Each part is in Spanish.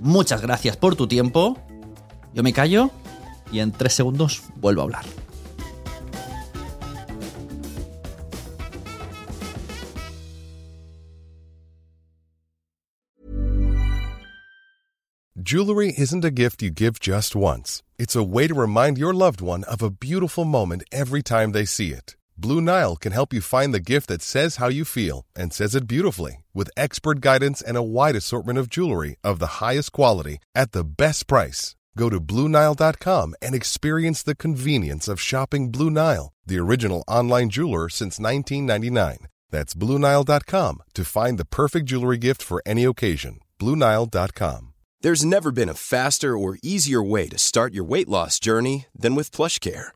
Muchas gracias por tu tiempo. Yo me callo y en tres segundos vuelvo a hablar. Jewelry isn't a gift you give just once. It's a way to remind your loved one of a beautiful moment every time they see it. Blue Nile can help you find the gift that says how you feel and says it beautifully with expert guidance and a wide assortment of jewelry of the highest quality at the best price. Go to BlueNile.com and experience the convenience of shopping Blue Nile, the original online jeweler since 1999. That's BlueNile.com to find the perfect jewelry gift for any occasion. BlueNile.com. There's never been a faster or easier way to start your weight loss journey than with PlushCare.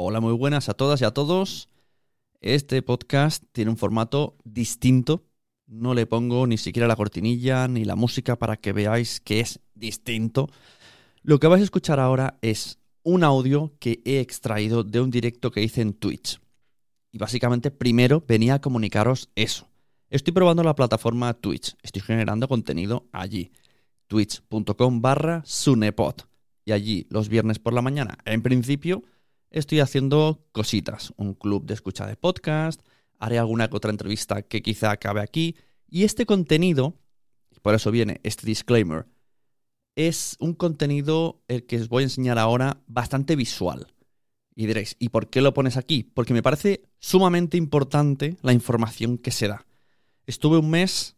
Hola, muy buenas a todas y a todos. Este podcast tiene un formato distinto. No le pongo ni siquiera la cortinilla ni la música para que veáis que es distinto. Lo que vais a escuchar ahora es un audio que he extraído de un directo que hice en Twitch. Y básicamente primero venía a comunicaros eso. Estoy probando la plataforma Twitch. Estoy generando contenido allí. Twitch.com barra Sunepod. Y allí los viernes por la mañana, en principio, estoy haciendo cositas. Un club de escucha de podcast. Haré alguna otra entrevista que quizá acabe aquí. Y este contenido, por eso viene este disclaimer, es un contenido el que os voy a enseñar ahora bastante visual. Y diréis, ¿y por qué lo pones aquí? Porque me parece sumamente importante la información que se da. Estuve un mes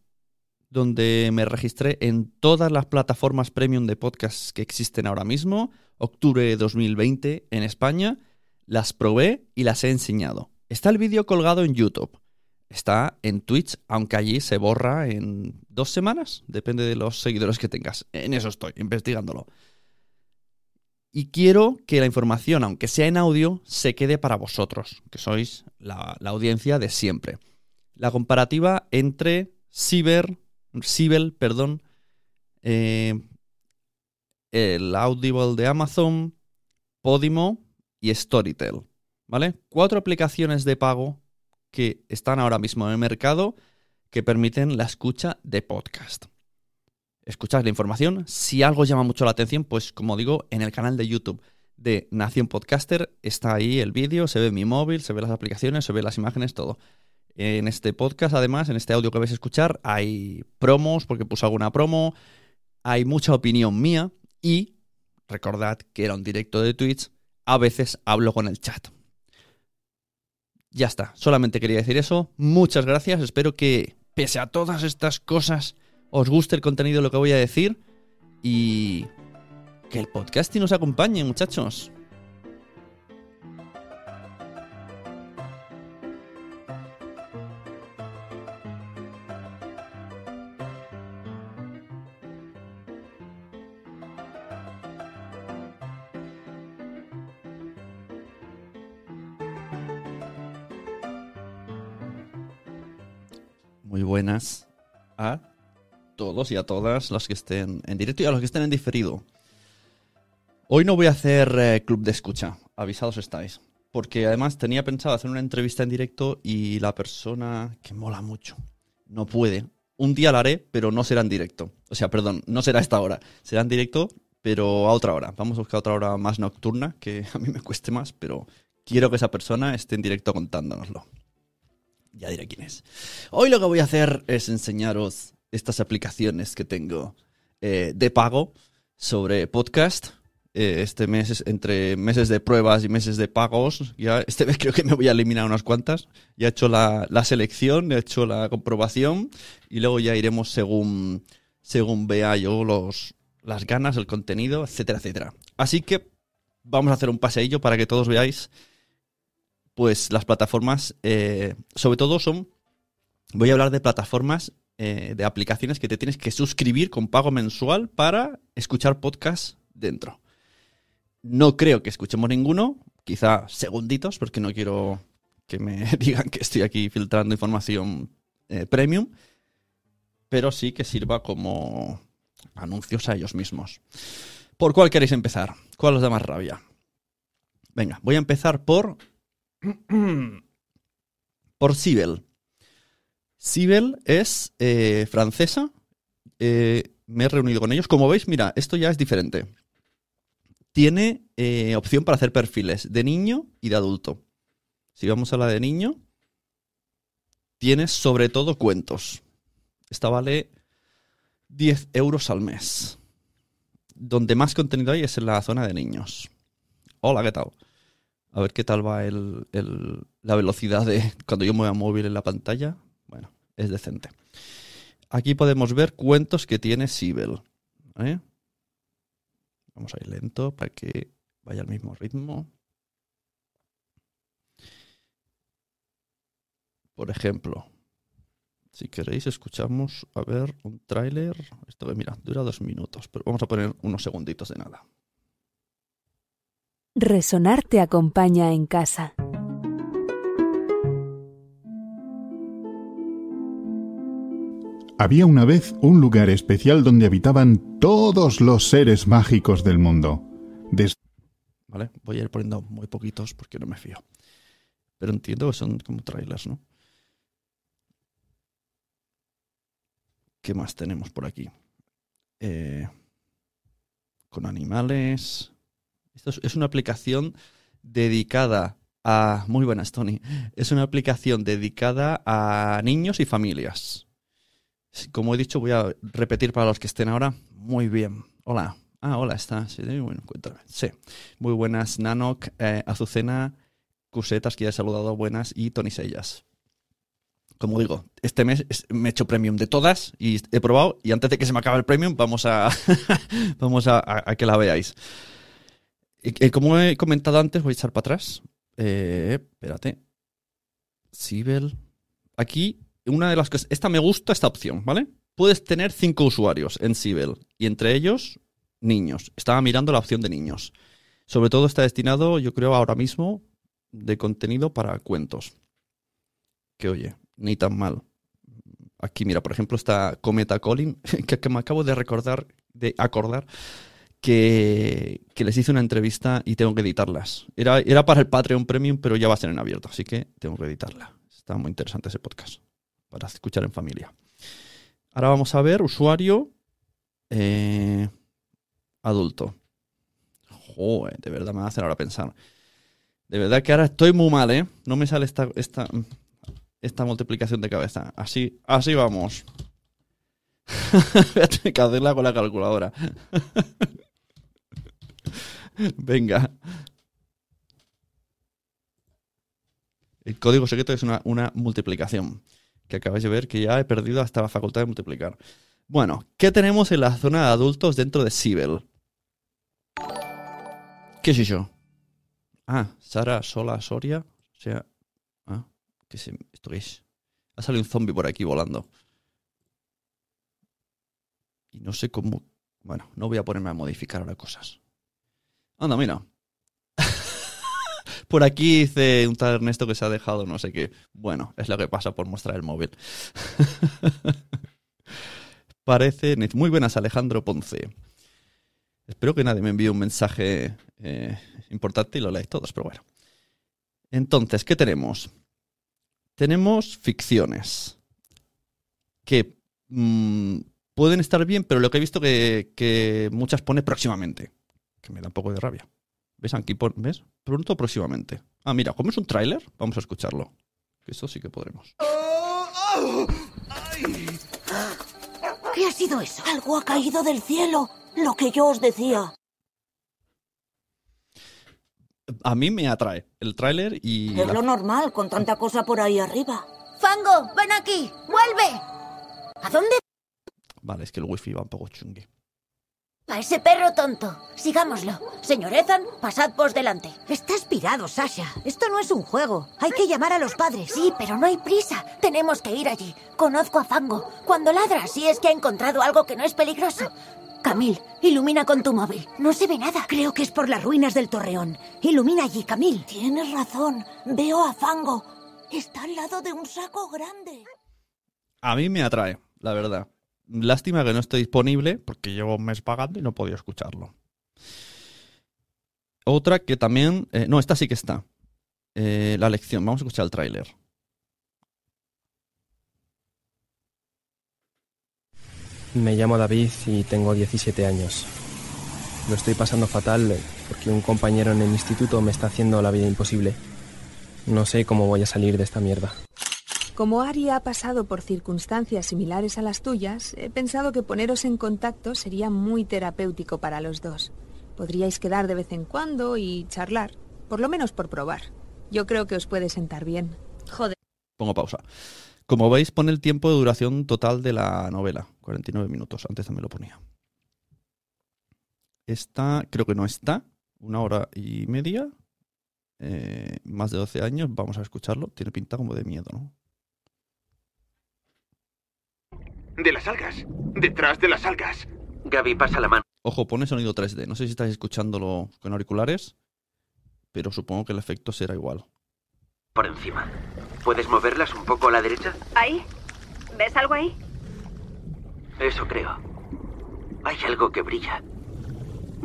donde me registré en todas las plataformas premium de podcasts que existen ahora mismo, octubre de 2020 en España, las probé y las he enseñado. Está el vídeo colgado en YouTube. Está en Twitch, aunque allí se borra en dos semanas, depende de los seguidores que tengas. En eso estoy, investigándolo. Y quiero que la información, aunque sea en audio, se quede para vosotros, que sois la, la audiencia de siempre. La comparativa entre Ciber, Sibel, perdón, eh, el Audible de Amazon, Podimo y Storytel. ¿Vale? Cuatro aplicaciones de pago que están ahora mismo en el mercado que permiten la escucha de podcast. Escuchad la información. Si algo llama mucho la atención, pues como digo, en el canal de YouTube de Nación Podcaster está ahí el vídeo, se ve mi móvil, se ve las aplicaciones, se ve las imágenes, todo. En este podcast, además, en este audio que vais a escuchar, hay promos, porque puse alguna promo, hay mucha opinión mía y recordad que era un directo de Twitch, a veces hablo con el chat. Ya está, solamente quería decir eso. Muchas gracias, espero que pese a todas estas cosas os guste el contenido de lo que voy a decir y que el podcasting nos acompañe, muchachos. A todos y a todas los que estén en directo y a los que estén en diferido. Hoy no voy a hacer eh, club de escucha, avisados estáis. Porque además tenía pensado hacer una entrevista en directo y la persona que mola mucho no puede. Un día la haré, pero no será en directo. O sea, perdón, no será a esta hora. Será en directo, pero a otra hora. Vamos a buscar otra hora más nocturna, que a mí me cueste más, pero quiero que esa persona esté en directo contándonoslo. Ya diré quién es. Hoy lo que voy a hacer es enseñaros estas aplicaciones que tengo eh, de pago sobre podcast. Eh, este mes, es entre meses de pruebas y meses de pagos, ya este mes creo que me voy a eliminar unas cuantas. Ya he hecho la, la selección, he hecho la comprobación y luego ya iremos según, según vea yo los, las ganas, el contenido, etcétera, etcétera. Así que vamos a hacer un paseillo para que todos veáis pues las plataformas, eh, sobre todo son, voy a hablar de plataformas eh, de aplicaciones que te tienes que suscribir con pago mensual para escuchar podcasts dentro. No creo que escuchemos ninguno, quizá segunditos, porque no quiero que me digan que estoy aquí filtrando información eh, premium, pero sí que sirva como anuncios a ellos mismos. ¿Por cuál queréis empezar? ¿Cuál os da más rabia? Venga, voy a empezar por. Por Sibel. Sibel es eh, francesa. Eh, me he reunido con ellos. Como veis, mira, esto ya es diferente. Tiene eh, opción para hacer perfiles de niño y de adulto. Si vamos a la de niño, tiene sobre todo cuentos. Esta vale 10 euros al mes. Donde más contenido hay es en la zona de niños. Hola, ¿qué tal? A ver qué tal va el, la velocidad de cuando yo mueva móvil en la pantalla. Bueno, es decente. Aquí podemos ver cuentos que tiene Sibel. ¿eh? Vamos a ir lento para que vaya al mismo ritmo. Por ejemplo, si queréis, escuchamos a ver un tráiler. Esto, mira, dura dos minutos, pero vamos a poner unos segunditos de nada. Resonar te acompaña en casa. Había una vez un lugar especial donde habitaban todos los seres mágicos del mundo. Des- ¿Vale? Voy a ir poniendo muy poquitos porque no me fío. Pero entiendo que son como trailers, ¿no? ¿Qué más tenemos por aquí? Eh, con animales. Esto es, una aplicación dedicada a... Muy buenas, Tony. Es una aplicación dedicada a niños y familias. Como he dicho, voy a repetir para los que estén ahora. Muy bien. Hola. Ah, hola, está. Sí, bueno, cuéntame. Sí. Muy buenas, Nanok, eh, Azucena, Cusetas, que ya he saludado, buenas, y Tony Sellas. Como digo, este mes es- me he hecho premium de todas y he probado. Y antes de que se me acabe el premium, vamos a, vamos a que la veáis. Y- y como he comentado antes, voy a echar para atrás. Eh, espérate. Sibel. Aquí, una de las cosas. Esta me gusta esta opción, ¿vale? Puedes tener cinco usuarios en Sibel y entre ellos niños. Estaba mirando la opción de niños. Sobre todo está destinado, yo creo, ahora mismo de contenido para cuentos. Que oye, ni tan mal. Aquí, mira, por ejemplo, está Cometa Colin, que me acabo de recordar, de acordar, que, les hice una entrevista y tengo que editarlas. Era, era para el Patreon Premium, pero ya va a ser en abierto, así que tengo que editarla. Está muy interesante ese podcast para escuchar en familia. Ahora vamos a ver usuario eh, adulto. Joder, de verdad me hacer ahora pensar. De verdad que ahora estoy muy mal, ¿eh? No me sale esta, esta, esta multiplicación de cabeza. Así, así vamos. Voy a tener que hacerla con la calculadora. Venga. El código secreto es una, una multiplicación. Que acabáis de ver que ya he perdido hasta la facultad de multiplicar. Bueno, ¿qué tenemos en la zona de adultos dentro de Sibel? ¿Qué es eso? Ah, Sara Sola Soria. O sea. Ah, ¿qué es esto? es? Ha salido un zombie por aquí volando. Y no sé cómo. Bueno, no voy a ponerme a modificar ahora cosas. Anda, mira. por aquí dice un tal Ernesto que se ha dejado no sé qué. Bueno, es lo que pasa por mostrar el móvil. Parece. Muy buenas, Alejandro Ponce. Espero que nadie me envíe un mensaje eh, importante y lo leáis todos, pero bueno. Entonces, ¿qué tenemos? Tenemos ficciones que mm, pueden estar bien, pero lo que he visto que, que muchas pone próximamente, que me da un poco de rabia. ¿Ves? Aquí ¿ves? Pronto próximamente. Ah, mira, como es un tráiler, vamos a escucharlo. Que eso sí que podremos. ¿Qué ha sido eso? Algo ha caído del cielo. Lo que yo os decía. A mí me atrae el tráiler y... Es la- lo normal con tanta cosa por ahí arriba. Fango, ven aquí, vuelve. ¿A dónde Vale, es que el wifi va un poco chungui. Ese perro tonto? Sigámoslo. Señor Ethan, pasad por delante. Estás pirado, Sasha. Esto no es un juego. Hay que llamar a los padres. Sí, pero no hay prisa. Tenemos que ir allí. Conozco a Fango. Cuando ladra, sí es que ha encontrado algo que no es peligroso. Camil, ilumina con tu móvil. No se ve nada. Creo que es por las ruinas del torreón. Ilumina allí, Camil. Tienes razón. Veo a Fango. Está al lado de un saco grande. A mí me atrae, la verdad. Lástima que no esté disponible porque llevo un mes pagando y no podido escucharlo. Otra que también... eh, no, esta sí que está. Eh, la lección. Vamos a escuchar el tráiler. Me llamo David y tengo 17 años. Lo estoy pasando fatal porque un compañero en el instituto me está haciendo la vida imposible. No sé cómo voy a salir de esta mierda. Como Ari ha pasado por circunstancias similares a las tuyas, he pensado que poneros en contacto sería muy terapéutico para los dos. Podríais quedar de vez en cuando y charlar, por lo menos por probar. Yo creo que os puede sentar bien. Joder. Pongo pausa. Como veis, pone el tiempo de duración total de la novela. 49 minutos. Antes también lo ponía. Esta creo que no está. Una hora y media. Eh, más de 12 años. Vamos a escucharlo. Tiene pinta como de miedo, ¿no? De las algas. Detrás de las algas. Gaby, pasa la mano. Ojo, pone sonido 3D. No sé si estáis escuchándolo con auriculares, pero supongo que el efecto será igual. Por encima. ¿Puedes moverlas un poco a la derecha? ¿Ahí? ¿Ves algo ahí? Eso creo. Hay algo que brilla.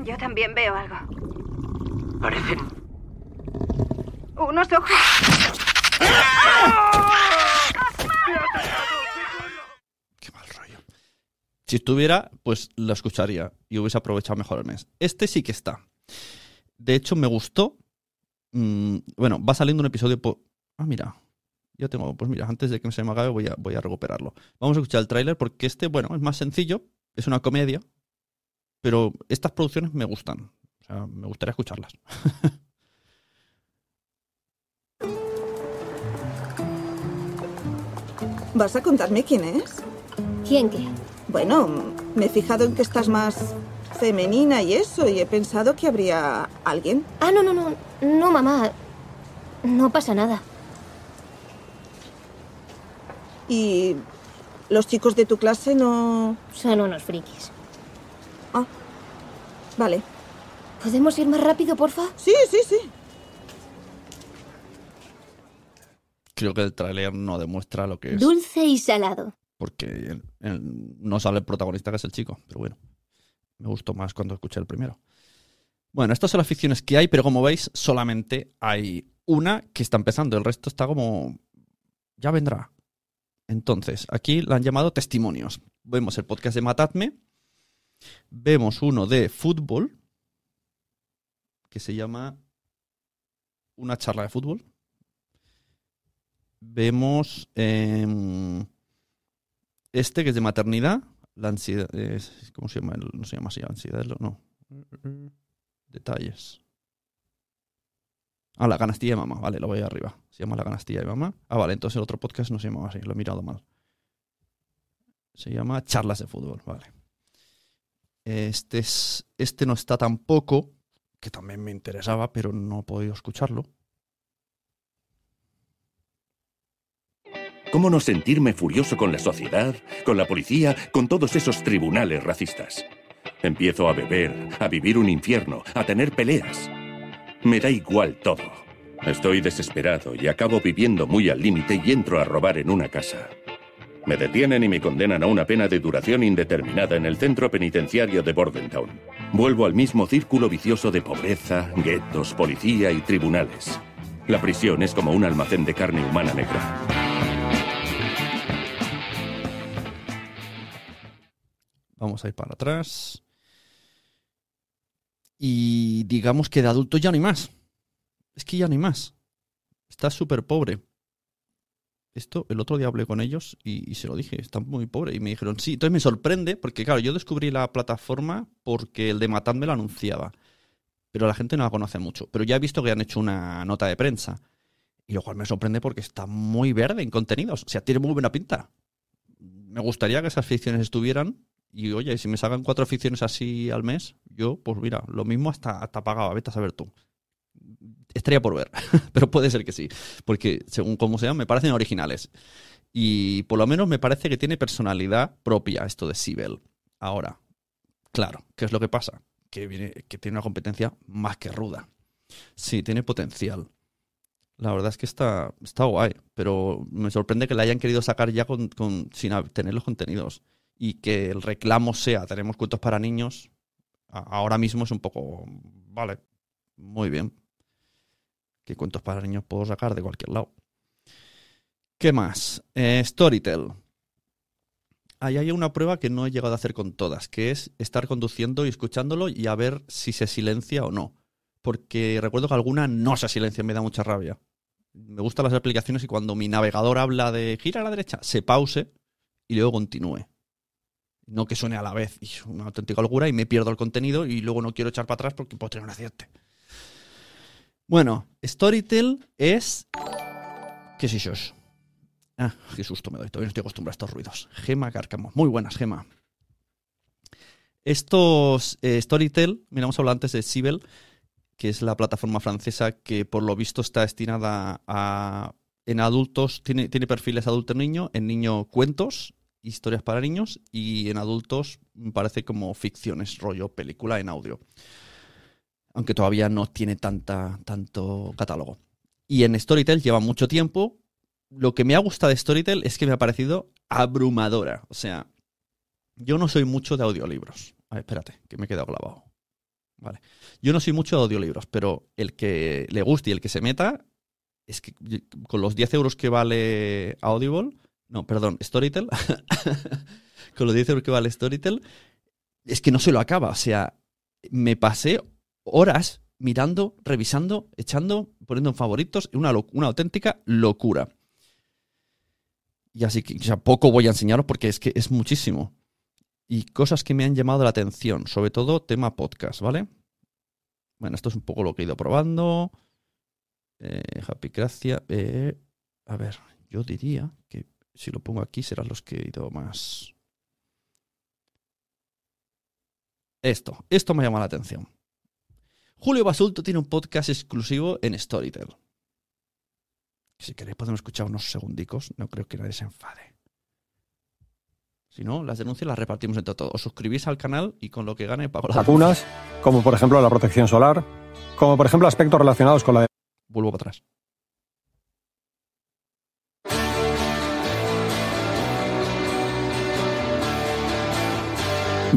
Yo también veo algo. Parecen... Unos ojos. Si estuviera, pues lo escucharía y hubiese aprovechado mejor el mes. Este sí que está. De hecho, me gustó. Mm, bueno, va saliendo un episodio por... Ah, mira. Ya tengo... Pues mira, antes de que se me acabe voy a, voy a recuperarlo. Vamos a escuchar el tráiler porque este, bueno, es más sencillo. Es una comedia. Pero estas producciones me gustan. O sea, me gustaría escucharlas. ¿Vas a contarme quién es? ¿Quién qué? Bueno, me he fijado en que estás más femenina y eso, y he pensado que habría alguien. Ah, no, no, no. No, mamá. No pasa nada. ¿Y los chicos de tu clase no...? Son unos frikis. Ah, vale. ¿Podemos ir más rápido, porfa? Sí, sí, sí. Creo que el tráiler no demuestra lo que es. Dulce y salado. Porque no sale el protagonista que es el chico. Pero bueno, me gustó más cuando escuché el primero. Bueno, estas son las ficciones que hay, pero como veis, solamente hay una que está empezando. El resto está como. Ya vendrá. Entonces, aquí la han llamado testimonios. Vemos el podcast de Matadme. Vemos uno de fútbol. Que se llama. Una charla de fútbol. Vemos. em, este que es de maternidad. La ansiedad. es- ¿Cómo se llama? No se llama así, ansiedad. No. Detalles. Ah, la canastilla de mamá. Vale, lo voy arriba. Se llama la canastilla de mamá. Ah, vale, entonces el otro podcast no se llamaba así. Lo he mirado mal. Se llama Charlas de Fútbol. Vale. Este, es, este no está tampoco, que también me interesaba, pero no he podido escucharlo. ¿Cómo no sentirme furioso con la sociedad, con la policía, con todos esos tribunales racistas? Empiezo a beber, a vivir un infierno, a tener peleas. Me da igual todo. Estoy desesperado y acabo viviendo muy al límite y entro a robar en una casa. Me detienen y me condenan a una pena de duración indeterminada en el centro penitenciario de Bordentown. Vuelvo al mismo círculo vicioso de pobreza, guetos, policía y tribunales. La prisión es como un almacén de carne humana negra. Vamos a ir para atrás. Y digamos que de adulto ya no hay más. Es que ya no hay más. Está súper pobre. Esto, el otro día hablé con ellos y, se lo dije, está muy pobre. Y me dijeron, sí, entonces me sorprende, porque claro, yo descubrí la plataforma porque el de Matad me lo anunciaba. Pero la gente no la conoce mucho. Pero ya he visto que han hecho una nota de prensa. Y lo cual me sorprende porque está muy verde en contenidos. O sea, tiene muy buena pinta. Me gustaría que esas ficciones estuvieran. Y oye, si me sacan cuatro ficciones así al mes, yo, pues mira, lo mismo hasta, hasta pagaba. Vete a saber tú. Estaría por ver, pero puede ser que sí. Porque según como sean, me parecen originales. Y por lo menos me parece que tiene personalidad propia esto de Sibel. Ahora, claro, ¿qué es lo que pasa? Que, viene, que tiene una competencia más que ruda. Sí, tiene potencial. La verdad es que está, está guay, pero me sorprende que la hayan querido sacar ya con, con, sin tener los contenidos. Y que el reclamo sea, tenemos cuentos para niños, ahora mismo es un poco, vale, muy bien. ¿Qué cuentos para niños puedo sacar de cualquier lado? ¿Qué más? Eh, Storytel. Ahí hay una prueba que no he llegado a hacer con todas, que es estar conduciendo y escuchándolo y a ver si se silencia o no. Porque recuerdo que alguna no se silencia, me da mucha rabia. Me gustan las aplicaciones y cuando mi navegador habla de gira a la derecha, se pause y luego continúe. No que suene a la vez. Y es una auténtica locura y me pierdo el contenido y luego no quiero echar para atrás porque puedo tener un accidente. Bueno, Storytel es. ¿Qué es eso? Ah, qué susto me doy. Todavía no estoy acostumbrado a estos ruidos. Gema Cárcamo. Muy buenas, Gema. Estos eh, Storytel, mira, hemos antes de Sibel, que es la plataforma francesa que por lo visto está destinada a. En adultos, tiene, tiene perfiles adulto-niño, en niño cuentos, historias para niños, y en adultos parece como ficciones, rollo película en audio aunque todavía no tiene tanta, tanto catálogo. Y en Storytel lleva mucho tiempo. Lo que me ha gustado de Storytel es que me ha parecido abrumadora. O sea, yo no soy mucho de audiolibros. A ver, espérate, que me he quedado clavado. Vale. Yo no soy mucho de audiolibros, pero el que le guste y el que se meta, es que con los 10 euros que vale Audible, no, perdón, Storytel, con los 10 euros que vale Storytel, es que no se lo acaba. O sea, me pasé horas mirando, revisando, echando, poniendo en favoritos, una, una auténtica locura. Y así que, sea, poco voy a enseñaros porque es que es muchísimo. Y cosas que me han llamado la atención, sobre todo tema podcast, ¿vale? Bueno, esto es un poco lo que he ido probando. Eh, Happy Gracia. Eh, a ver, yo diría que si lo pongo aquí serán los que he ido más. Esto, esto me llama la atención. Julio Basulto tiene un podcast exclusivo en Storytel. Si queréis podemos escuchar unos segundicos, no creo que nadie se enfade. Si no, las denuncias las repartimos entre todos. Os suscribís al canal y con lo que gane pago las vacunas, como por ejemplo la protección solar, como por ejemplo aspectos relacionados con la... Vuelvo para atrás.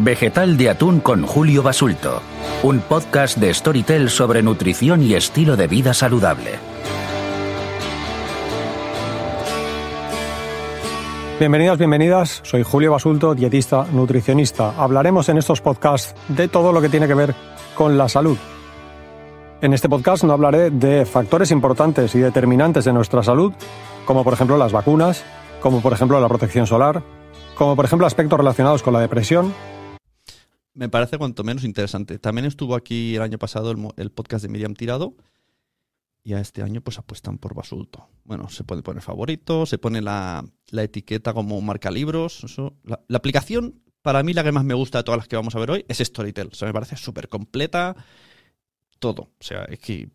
Vegetal de atún con Julio Basulto un podcast de Storytel sobre nutrición y estilo de vida saludable. Bienvenidas, bienvenidas. Soy Julio Basulto, dietista, nutricionista. Hablaremos en estos podcasts de todo lo que tiene que ver con la salud. En este podcast no hablaré de factores importantes y determinantes de nuestra salud, como por ejemplo las vacunas, como por ejemplo la protección solar, como por ejemplo aspectos relacionados con la depresión, me parece cuanto menos interesante. También estuvo aquí el año pasado el, podcast de Miriam Tirado. Y a este año pues apuestan por Basulto. Bueno, se puede poner favorito, se pone la, etiqueta como marca libros. La, aplicación, para mí la que más me gusta de todas las que vamos a ver hoy, es Storytel. O sea, me parece súper completa. Todo. O sea, es que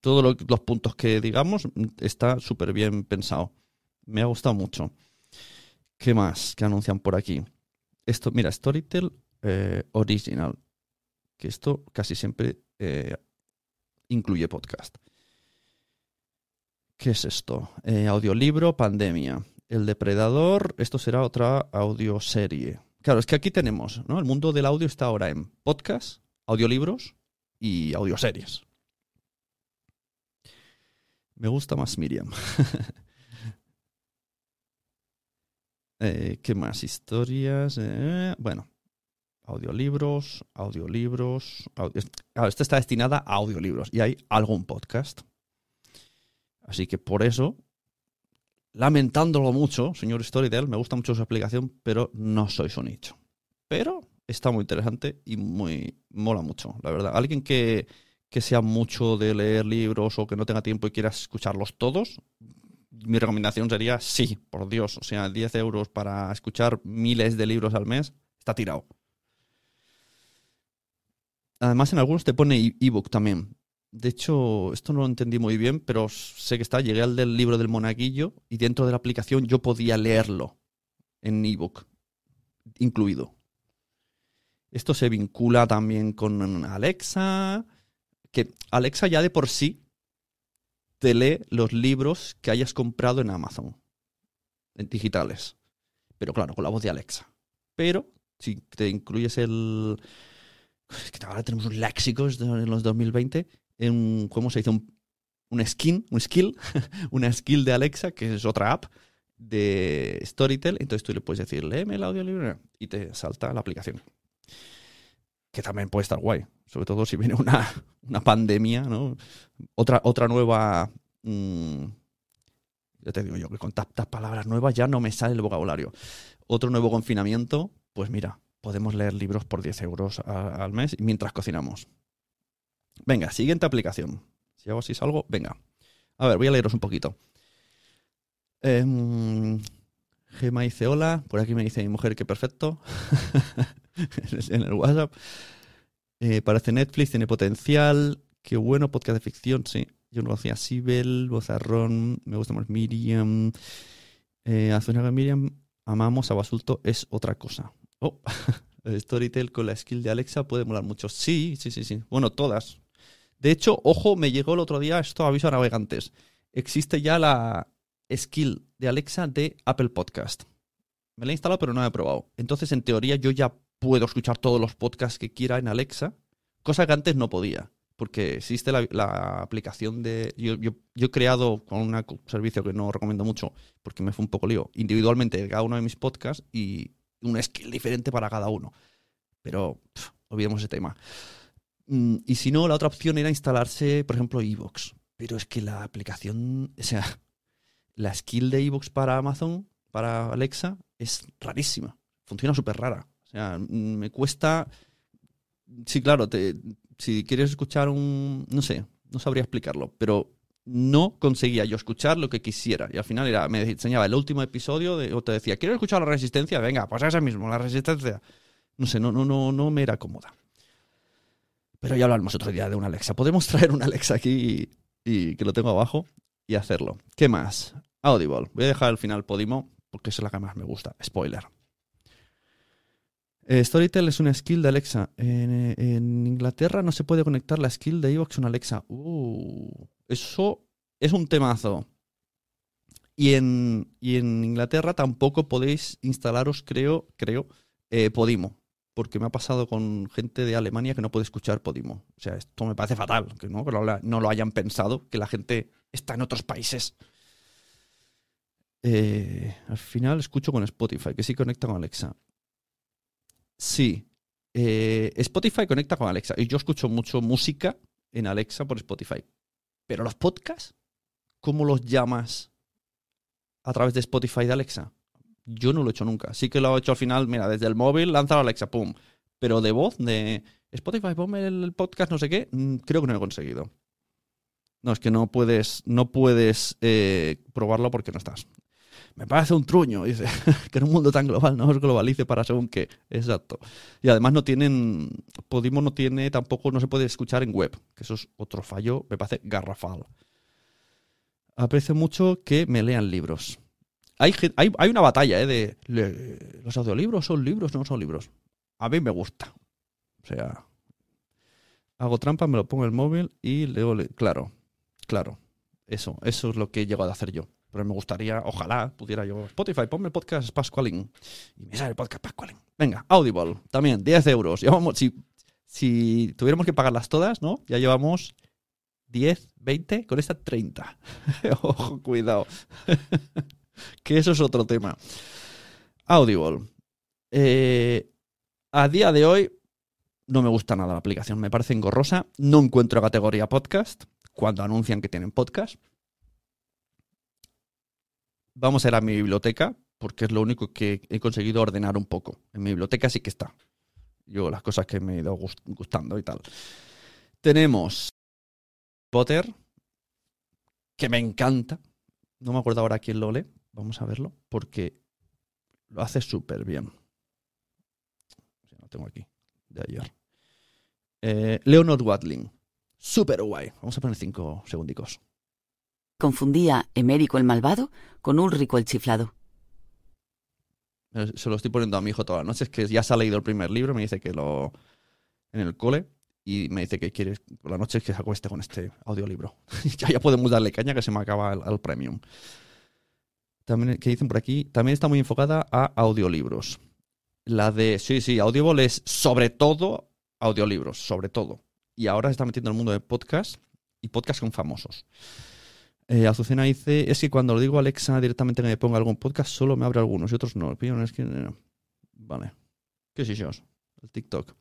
todos los puntos que digamos está súper bien pensado. Me ha gustado mucho. ¿Qué más que anuncian por aquí? Esto, mira, Storytel eh, original, que esto casi siempre eh, incluye podcast. ¿Qué es esto? Eh, audiolibro, pandemia. El depredador, esto será otra audioserie. Claro, es que aquí tenemos, ¿no? El mundo del audio está ahora en podcast, audiolibros y audioseries. Me gusta más Miriam. ¿Qué más? Historias. Bueno, audiolibros, audiolibros. Claro, esta está destinada a audiolibros y hay algún podcast. Así que por eso, lamentándolo mucho, señor Storytel, me gusta mucho su aplicación, pero no soy su nicho. Pero está muy interesante y muy mola mucho, la verdad. Alguien que, que sea mucho de leer libros o que no tenga tiempo y quiera escucharlos todos, mi recomendación sería sí, por Dios. O sea, 10 euros para escuchar miles de libros al mes está tirado. Además, en algunos te pone ebook también. De hecho, esto no lo entendí muy bien, pero sé que está. Llegué al del libro del monaguillo y dentro de la aplicación yo podía leerlo en ebook, incluido. Esto se vincula también con Alexa, que Alexa ya de por sí te lee los libros que hayas comprado en Amazon, en digitales. Pero claro, con la voz de Alexa. Pero si te incluyes el... Es que ahora tenemos un léxico en los 2020, en, ¿cómo se dice? Un, skin, un skill, una skill de Alexa, que es otra app de Storytel. Entonces tú le puedes decir, léeme el audiolibro y te salta la aplicación. Que también puede estar guay sobre todo si viene una, pandemia, ¿no? Otra, otra nueva... Mm, ya te digo yo que con tantas palabras nuevas ya no me sale el vocabulario. Otro nuevo confinamiento, pues mira, podemos leer libros por 10 euros al mes mientras cocinamos. Venga, siguiente aplicación. Si hago así salgo, venga. A ver, voy a leeros un poquito. Eh, Gema dice hola, por aquí me dice mi mujer que perfecto. en el WhatsApp. Eh, parece Netflix, tiene potencial. Qué bueno, podcast de ficción, sí. Yo no hacía Sibel, Bozarrón, me gusta más Miriam. Eh, Azunaga Miriam, amamos a Basulto, es otra cosa. Oh, Storytel con la skill de Alexa puede molar mucho. Sí, sí, sí, sí. Bueno, todas. De hecho, ojo, me llegó el otro día esto aviso a navegantes. Existe ya la skill de Alexa de Apple Podcast. Me la he instalado, pero no la he probado. Entonces, en teoría, yo ya puedo escuchar todos los podcasts que quiera en Alexa, cosa que antes no podía, porque existe la, aplicación de... Yo, he creado con un servicio que no recomiendo mucho, porque me fue un poco lío, individualmente cada uno de mis podcasts y un skill diferente para cada uno. Pero olvidemos ese tema. Mm, y si no, la otra opción era instalarse, por ejemplo, Evox. Pero es que la aplicación, o sea, la skill de Evox para Amazon, para Alexa, es rarísima. Funciona súper rara sea, me cuesta... Sí, claro, si quieres escuchar un... No sé, no sabría explicarlo, pero no conseguía yo escuchar lo que quisiera. Y al final era, me enseñaba el último episodio o te decía, ¿quieres escuchar la resistencia? Venga, pues ese mismo, la resistencia. No sé, no, no, no, no me era cómoda. Pero ya hablaremos otro día de una Alexa. Podemos traer una Alexa aquí y, que lo tengo abajo y hacerlo. ¿Qué más? Audible. Voy a dejar al final Podimo porque es la que más me gusta. Spoiler. Eh, Storytel es una skill de Alexa. En, Inglaterra no se puede conectar la skill de Evox a Alexa. Uh, eso es un temazo. Y en, en, Inglaterra tampoco podéis instalaros, creo, creo, eh, Podimo. Porque me ha pasado con gente de Alemania que no puede escuchar Podimo. O sea, esto me parece fatal, que no, que no lo hayan pensado, que la gente está en otros países. Eh, al final escucho con Spotify, que sí conecta con Alexa. Sí. Eh, Spotify conecta con Alexa. Y yo escucho mucho música en Alexa por Spotify. Pero los podcasts, ¿cómo los llamas a través de Spotify de Alexa? Yo no lo he hecho nunca. Sí que lo he hecho al final, mira, desde el móvil, lanza Alexa, pum. Pero de voz, de Spotify, ponme el podcast, no sé qué, mm, creo que no he conseguido. No, es que no puedes, no puedes eh, probarlo porque no estás me parece un truño, dice, que en un mundo tan global no os globalice para según qué. Exacto. Y además no tienen, Podimo no tiene, tampoco no se puede escuchar en web, que eso es otro fallo, me parece garrafal. Aprecio mucho que me lean libros. Hay, hay, una batalla ¿eh? de los audiolibros son libros, no son libros. A mí me gusta. O sea, hago trampa, me lo pongo en el móvil y leo, claro, claro. Eso, eso es lo que he llegado a hacer yo. Pero me gustaría, ojalá pudiera yo, Spotify, ponme el podcast Pascualín. Y me sale el podcast Pascualín. Venga, Audible, también, 10 euros. vamos, si, Si tuviéramos que pagarlas todas, ¿no? Ya llevamos 10, 20, con esta 30. Ojo, cuidado. que eso es otro tema. Audible. Eh, a día de hoy no me gusta nada la aplicación, me parece engorrosa. No encuentro categoría podcast cuando anuncian que tienen podcast. Vamos a ir a mi biblioteca, porque es lo único que he conseguido ordenar un poco. En mi biblioteca sí que está. Yo las cosas que me he ido gustando y tal. Tenemos Potter, que me encanta. No me acuerdo ahora quién lo lee. Vamos a verlo, porque lo hace súper bien. Lo tengo aquí, de ayer. Eh, Leonard Watling. Súper guay. Vamos a poner cinco segundicos. Confundía Emérico el malvado con Ulrico el chiflado. Eh, se lo estoy poniendo a mi hijo todas las noches, que ya se ha leído el primer libro, me dice que lo... en el cole, y me dice que quiere la noche que se acueste con este audiolibro. ya, ya podemos darle caña que se me acaba el, premium. También, que dicen por aquí, también está muy enfocada a audiolibros. La de, sí, sí, Audible es sobre todo audiolibros, sobre todo. Y ahora se está metiendo en el mundo de podcast y podcast con famosos. Eh, Azucena dice, es que cuando lo digo a Alexa directamente que me ponga algún podcast, solo me abre algunos y otros no. El es que... Eh, vale. ¿Qué sé yo? El TikTok.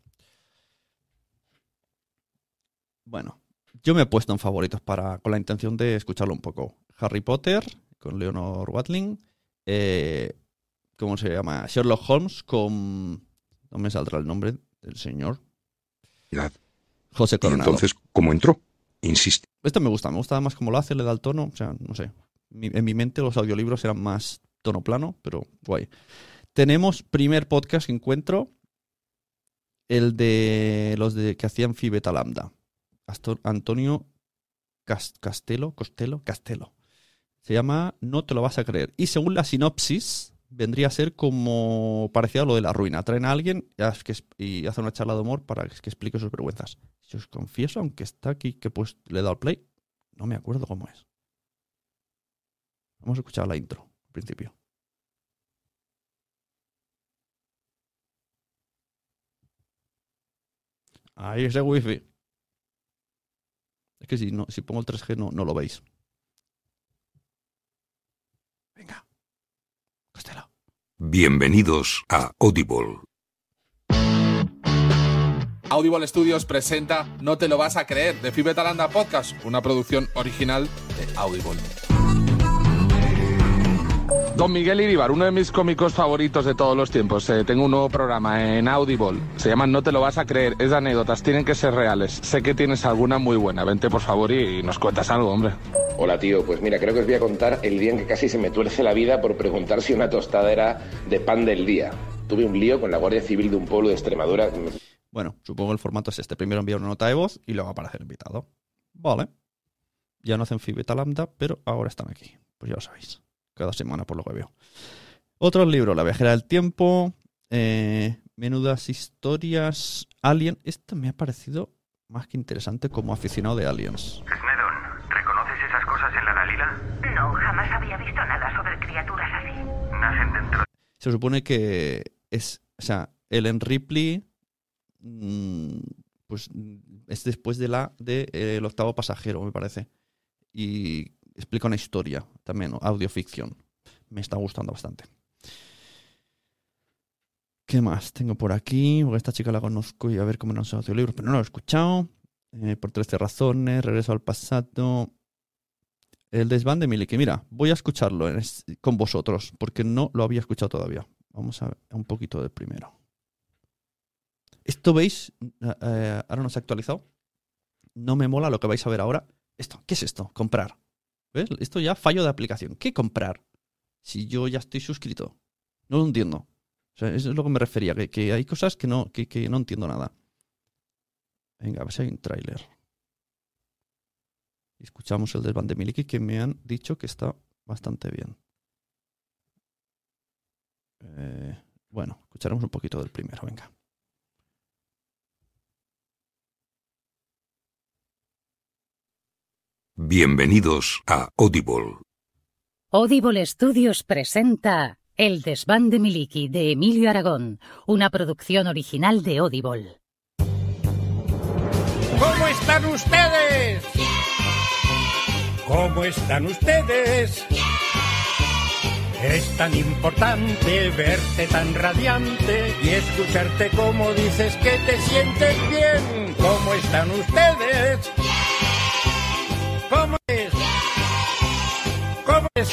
Bueno, yo me he puesto en favoritos para, con la intención de escucharlo un poco. Harry Potter, con Leonor Watling. Eh, ¿Cómo se llama? Sherlock Holmes con... No me saldrá el nombre del señor. José Coronado. entonces, ¿cómo entró? Insiste. Esto me gusta, me gusta más cómo lo hace, le da el tono. O sea, no sé. En mi mente los audiolibros eran más tono plano, pero guay. Tenemos primer podcast que encuentro, el de los de que hacían Phi Beta Lambda. Antonio Castelo, Costello, Castelo. Se llama No te lo vas a creer. Y según la sinopsis, vendría a ser como parecido a lo de la ruina. Traen a alguien y hacen una charla de humor para que explique sus vergüenzas. Si os confieso, aunque está aquí que pues le he dado play, no me acuerdo cómo es. Vamos a escuchar la intro, al principio. Ahí ese wifi. Es que si, no, si pongo el 3G no, no lo veis. Venga. Bienvenidos a Audible. Audible Studios presenta No te lo vas a creer de Fibetalanda Podcast, una producción original de Audible. Don Miguel Iribar, uno de mis cómicos favoritos de todos los tiempos. Eh, tengo un nuevo programa en Audible. Se llama No te lo vas a creer. Es de anécdotas, tienen que ser reales. Sé que tienes alguna muy buena. Vente por favor y, nos cuentas algo, hombre. Hola tío, pues mira, creo que os voy a contar el día en que casi se me tuerce la vida por preguntar si una tostada era de pan del día. Tuve un lío con la Guardia Civil de un pueblo de Extremadura. Bueno, supongo el formato es este. Primero enviar una nota de voz y luego aparece el invitado. Vale. Ya no hacen Fibeta Lambda, pero ahora están aquí. Pues ya lo sabéis cada semana por lo que veo. Otro libro, La viajera del tiempo, eh, Menudas historias, Alien. Este me ha parecido más que interesante como aficionado de Aliens. Smedon, ¿reconoces esas cosas en la Galila? No, jamás había visto nada sobre criaturas así. Nacen dentro. Se supone que es, o sea, Ellen Ripley, mm, pues es después de la de eh, el octavo pasajero, me parece. Y explica una historia también, audioficción. Me está gustando bastante. ¿Qué más tengo por aquí? Porque esta chica la conozco y a ver cómo no se audiolibros, pero no lo he escuchado. Eh, por 13 razones, regreso al pasado. El desván de Miliki. Mira, voy a escucharlo con vosotros, porque no lo había escuchado todavía. Vamos a ver un poquito de primero. Esto veis, eh, eh, ahora no se ha actualizado. No me mola lo que vais a ver ahora. Esto, ¿qué es esto? Comprar. Esto ya fallo de aplicación. ¿Qué comprar? Si yo ya estoy suscrito. No lo entiendo. Eso es lo que me refería, que, hay cosas que no, que, no entiendo nada. Venga, a ver si hay un tráiler. Escuchamos el Band de Miliki que me han dicho que está bastante bien. Eh, bueno, escucharemos un poquito del primero, venga. Bienvenidos a Audible. Audible Studios presenta El desván de Miliki de Emilio Aragón, una producción original de Audible. están ustedes? ¿Cómo están ustedes? Es tan importante verte tan radiante y escucharte como dices que te sientes bien. ¿Cómo están ustedes? ¿Cómo es? ¿Cómo es?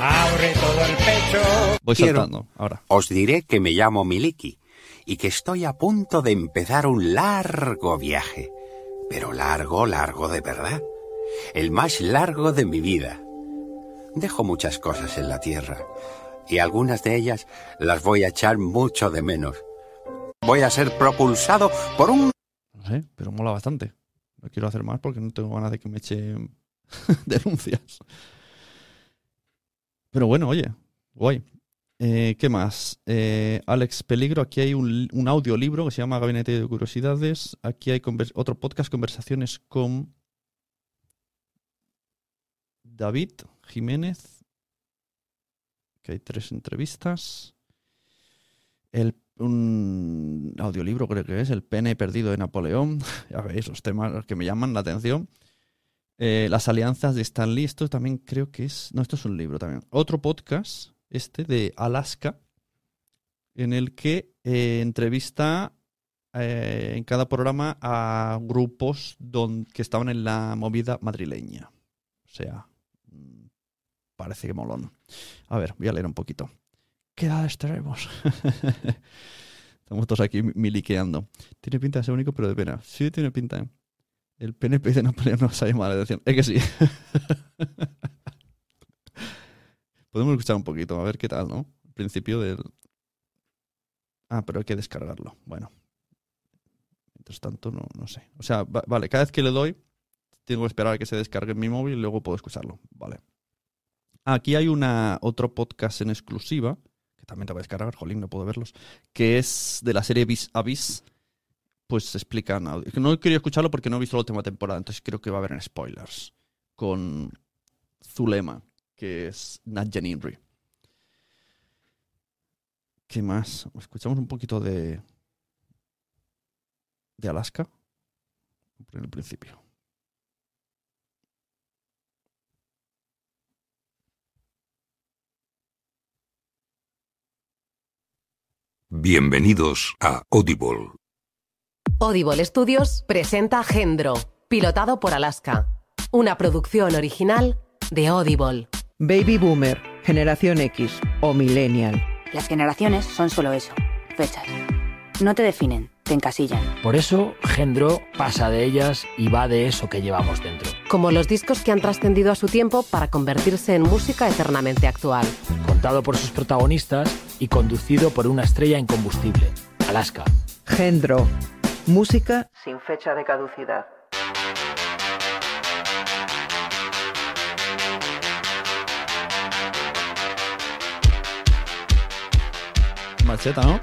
Abre todo el pecho. Voy Quiero- saltando ahora. Os diré que me llamo Miliki y que estoy a punto de empezar un largo viaje. Pero largo, largo de verdad. El más largo de mi vida. Dejo muchas cosas en la tierra y algunas de ellas las voy a echar mucho de menos. Voy a ser propulsado por un... No sé, pero mola bastante. Quiero hacer más porque no tengo ganas de que me echen denuncias. Pero bueno, oye, guay. Eh, ¿Qué más? Eh, Alex Peligro, aquí hay un, un audiolibro que se llama Gabinete de Curiosidades. Aquí hay otro podcast, conversaciones con David Jiménez, que hay tres entrevistas. El, un audiolibro creo que es, El pene perdido de Napoleón. ya veis, los temas que me llaman la atención. Eh, las alianzas de Stan Lee, esto también creo que es... No, esto es un libro también. Otro podcast, este de Alaska, en el que eh, entrevista eh, en cada programa a grupos don- que estaban en la movida madrileña. O sea, mm, parece que molón. A ver, voy a leer un poquito. ¿Qué edades tenemos? Estamos todos aquí miliqueando. Tiene pinta de ser único, pero de pena. Sí, tiene pinta. ¿eh? El PNP de Napoleón nos ha llamado la atención. Es que sí. Podemos escuchar un poquito, a ver qué tal, ¿no? El principio del... Ah, pero hay que descargarlo. Bueno. Mientras tanto, no, no sé. O sea, va- vale, cada vez que le doy, tengo que esperar a que se descargue en mi móvil y luego puedo escucharlo. Vale. Aquí hay una otro podcast en exclusiva, también te voy a descargar, jolín, no puedo verlos, que es de la serie Vis a Vis. Pues explican. No querido escucharlo porque no he visto la última temporada, entonces creo que va a haber en spoilers. Con Zulema, que es Nadja Nimri. ¿Qué más? Escuchamos un poquito de. de Alaska. En el principio. Bienvenidos a Audible. Audible Studios presenta Gendro, pilotado por Alaska. Una producción original de Audible. Baby Boomer, Generación X o Millennial. Las generaciones son solo eso, fechas. No te definen, te encasillan. Por eso, Gendro pasa de ellas y va de eso que llevamos dentro. Como los discos que han trascendido a su tiempo para convertirse en música eternamente actual. Contado por sus protagonistas y conducido por una estrella incombustible, Alaska. Gendro. Música sin fecha de caducidad. Macheta, ¿no?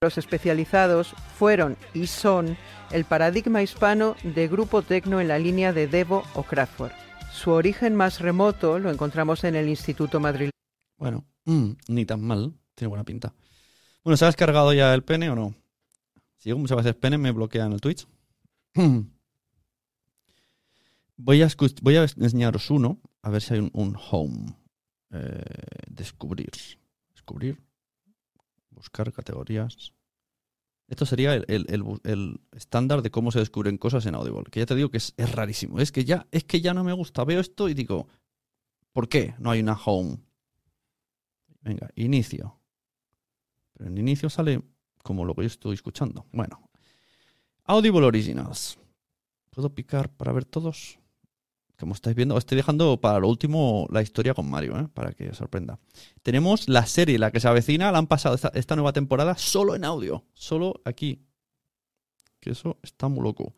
Los especializados fueron y son el paradigma hispano de grupo tecno en la línea de Devo o Kraftwerk. Su origen más remoto lo encontramos en el Instituto Madrileño. Bueno, mm, ni tan mal. Tiene buena pinta. Bueno, ¿se ha descargado ya el pene o no? Si digo muchas veces pene, me bloquean el Twitch. voy, a enseñaros uno, a ver si hay un, un home. Eh, descubrir. Descubrir. Buscar categorías. Esto sería el, el- el estándar de cómo se descubren cosas en Audible. Que ya te digo que es, es rarísimo. Es que ya, es que ya no me gusta. Veo esto y digo, ¿por qué no hay una home? Venga, inicio. Pero en inicio sale como lo que yo estoy escuchando. Bueno. Audible Originals. ¿Puedo picar para ver todos? Como estáis viendo, os estoy dejando para lo último la historia con Mario, ¿eh? para que os sorprenda. Tenemos la serie, la que se avecina, la han pasado esta, nueva temporada solo en audio, solo aquí. Que eso está muy loco.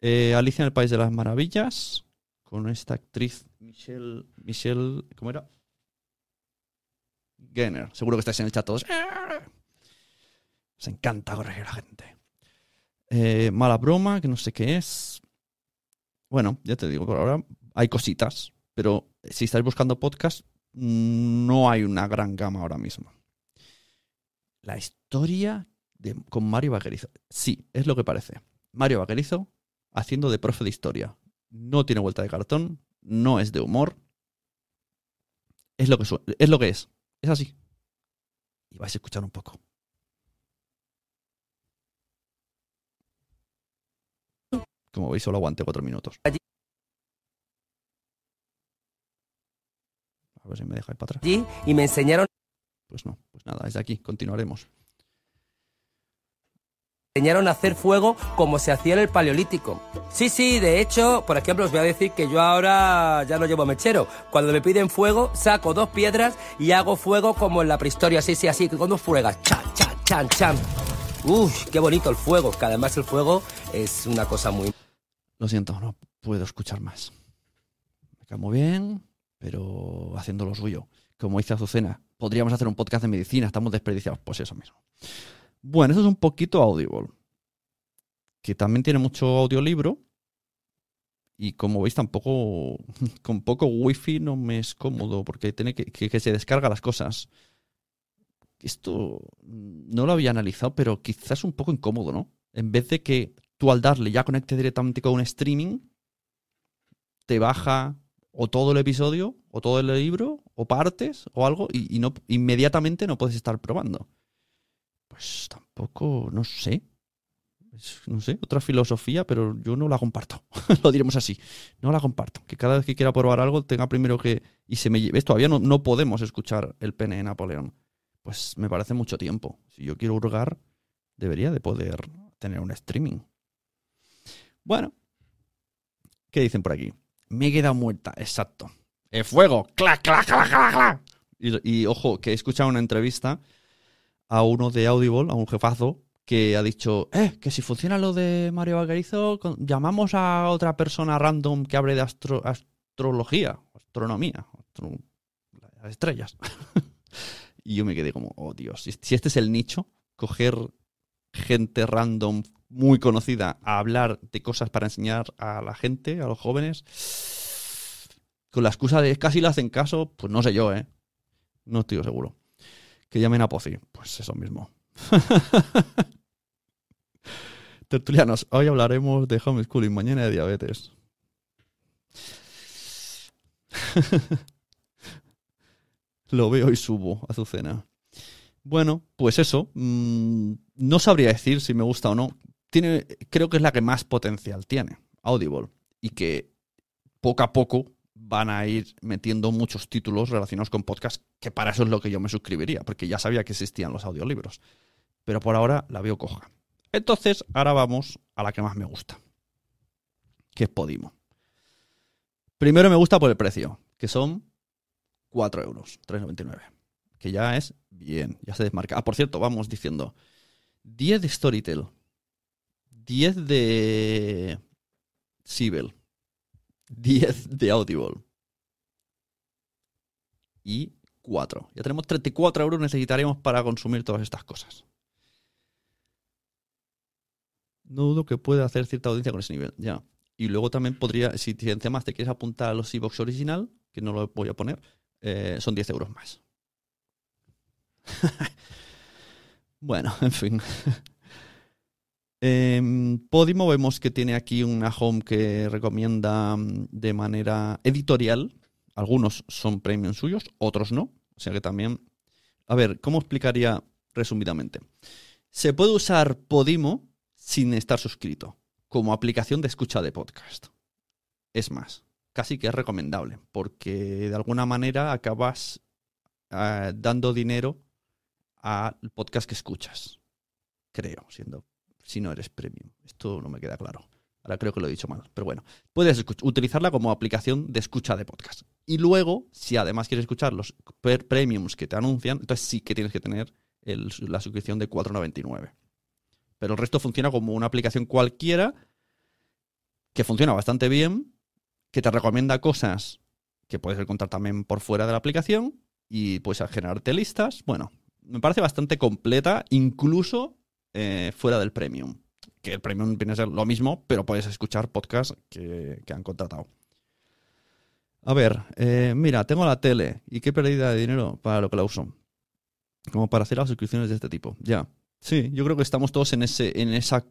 Eh, Alicia en el País de las Maravillas, con esta actriz Michelle, Michelle, ¿cómo era? Genner. Seguro que estáis en el chat todos. Os encanta corregir a la gente. Eh, mala broma, que no sé qué es. Bueno, ya te digo, por ahora hay cositas, pero si estáis buscando podcast, no hay una gran gama ahora mismo. La historia de, con Mario Vaquerizo. Sí, es lo que parece. Mario Vaquerizo haciendo de profe de historia. No tiene vuelta de cartón, no es de humor. Es lo que, es, lo que es. Es así. Y vais a escuchar un poco. Como veis, solo aguanté cuatro minutos. A ver si me dejáis para atrás. allí y me enseñaron, Pues no, pues nada, desde aquí continuaremos. enseñaron a hacer fuego como se hacía en el paleolítico. Sí, sí, de hecho, por ejemplo, os voy a decir que yo ahora ya no llevo mechero. Cuando me piden fuego, saco dos piedras y hago fuego como en la prehistoria, sí, sí, así, con dos fuegas. Chan, chan, chan, chan. Uy, qué bonito el fuego, que además el fuego es una cosa muy... Lo siento, no puedo escuchar más. Me cae muy bien, pero haciendo lo suyo. Como dice Azucena, podríamos hacer un podcast de medicina, estamos desperdiciados. Pues eso mismo. Bueno, eso es un poquito Audible. Que también tiene mucho audiolibro. Y como veis, tampoco. Con poco wifi no me es cómodo. Porque tiene que, que, que se descarga las cosas. Esto no lo había analizado, pero quizás un poco incómodo, ¿no? En vez de que tú al darle ya conecte directamente con un streaming, te baja o todo el episodio, o todo el libro, o partes, o algo, y, no, inmediatamente no puedes estar probando. Pues tampoco, no sé. No sé, otra filosofía, pero yo no la comparto. Lo diremos así. No la comparto. Que cada vez que quiera probar algo tenga primero que... Y se me lleve... Todavía no, no podemos escuchar el pene de Napoleón. Pues me parece mucho tiempo. Si yo quiero hurgar, debería de poder tener un streaming. Bueno. ¿Qué dicen por aquí? Me he quedado muerta, exacto. ¡El fuego! ¡Clac, clac, clac, clac, clac! Y, ojo, que he escuchado una entrevista a uno de Audible, a un jefazo, que ha dicho, eh, que si funciona lo de Mario Vaquerizo, llamamos a otra persona random que hable de astro- astrología, astronomía, astro- las estrellas. y yo me quedé como, oh Dios, si este es el nicho, coger gente random muy conocida a hablar de cosas para enseñar a la gente, a los jóvenes, con la excusa de casi le hacen caso, pues no sé yo, ¿eh? No estoy seguro. Que llamen a Pozi, pues eso mismo. Tertulianos, hoy hablaremos de homeschooling, mañana de diabetes. Lo veo y subo, Azucena. Bueno, pues eso. mm, no sabría decir si me gusta o no. Creo que es la que más potencial tiene, Audible. Y que poco a poco van a ir metiendo muchos títulos relacionados con podcast, que para eso es lo que yo me suscribiría, porque ya sabía que existían los audiolibros. Pero por ahora la veo coja. Entonces, ahora vamos a la que más me gusta, que es Podimo. Primero me gusta por el precio, que son 4 euros, 3,99. Que ya es bien, ya se desmarca. Ah, por cierto, vamos diciendo 10 de Storytel, 10 de Sibel, 10 de Audible y 4. Ya tenemos 34 euros necesitaremos para consumir todas estas cosas. No dudo que pueda hacer cierta audiencia con ese nivel, ya. Y luego también podría, si encima te quieres apuntar a los e-box original, que no lo voy a poner, eh, son 10 euros más. bueno, en fin. En Podimo vemos que tiene aquí una home que recomienda mm, de manera editorial. Algunos son premium suyos, otros no. O sea que también... A ver, ¿cómo explicaría resumidamente? Se puede usar Podimo sin estar suscrito, como aplicación de escucha de podcast. Es más, casi que es recomendable, porque de alguna manera acabas eh, dando dinero al podcast que escuchas. Creo, siendo si no eres premium. Esto no me queda claro. Ahora creo que lo he dicho mal, pero bueno. Puedes utilizarla como aplicación de escucha de podcast. Y luego, si además quieres escuchar los premiums que te anuncian, entonces sí que tienes que tener la suscripción de 4,99. Pero el resto funciona como una aplicación cualquiera que funciona bastante bien, que te recomienda cosas que puedes encontrar también por fuera de la aplicación y puedes generarte listas. Bueno, me parece bastante completa, incluso eh, fuera del premium. Que el premium viene a ser lo mismo, pero puedes escuchar podcasts que, que han contratado. A ver, eh, mira, tengo la tele. ¿Y qué pérdida de dinero para lo que la uso? Como para hacer las suscripciones de este tipo. Ya. Sí, yo creo que estamos todos en ese, en esa,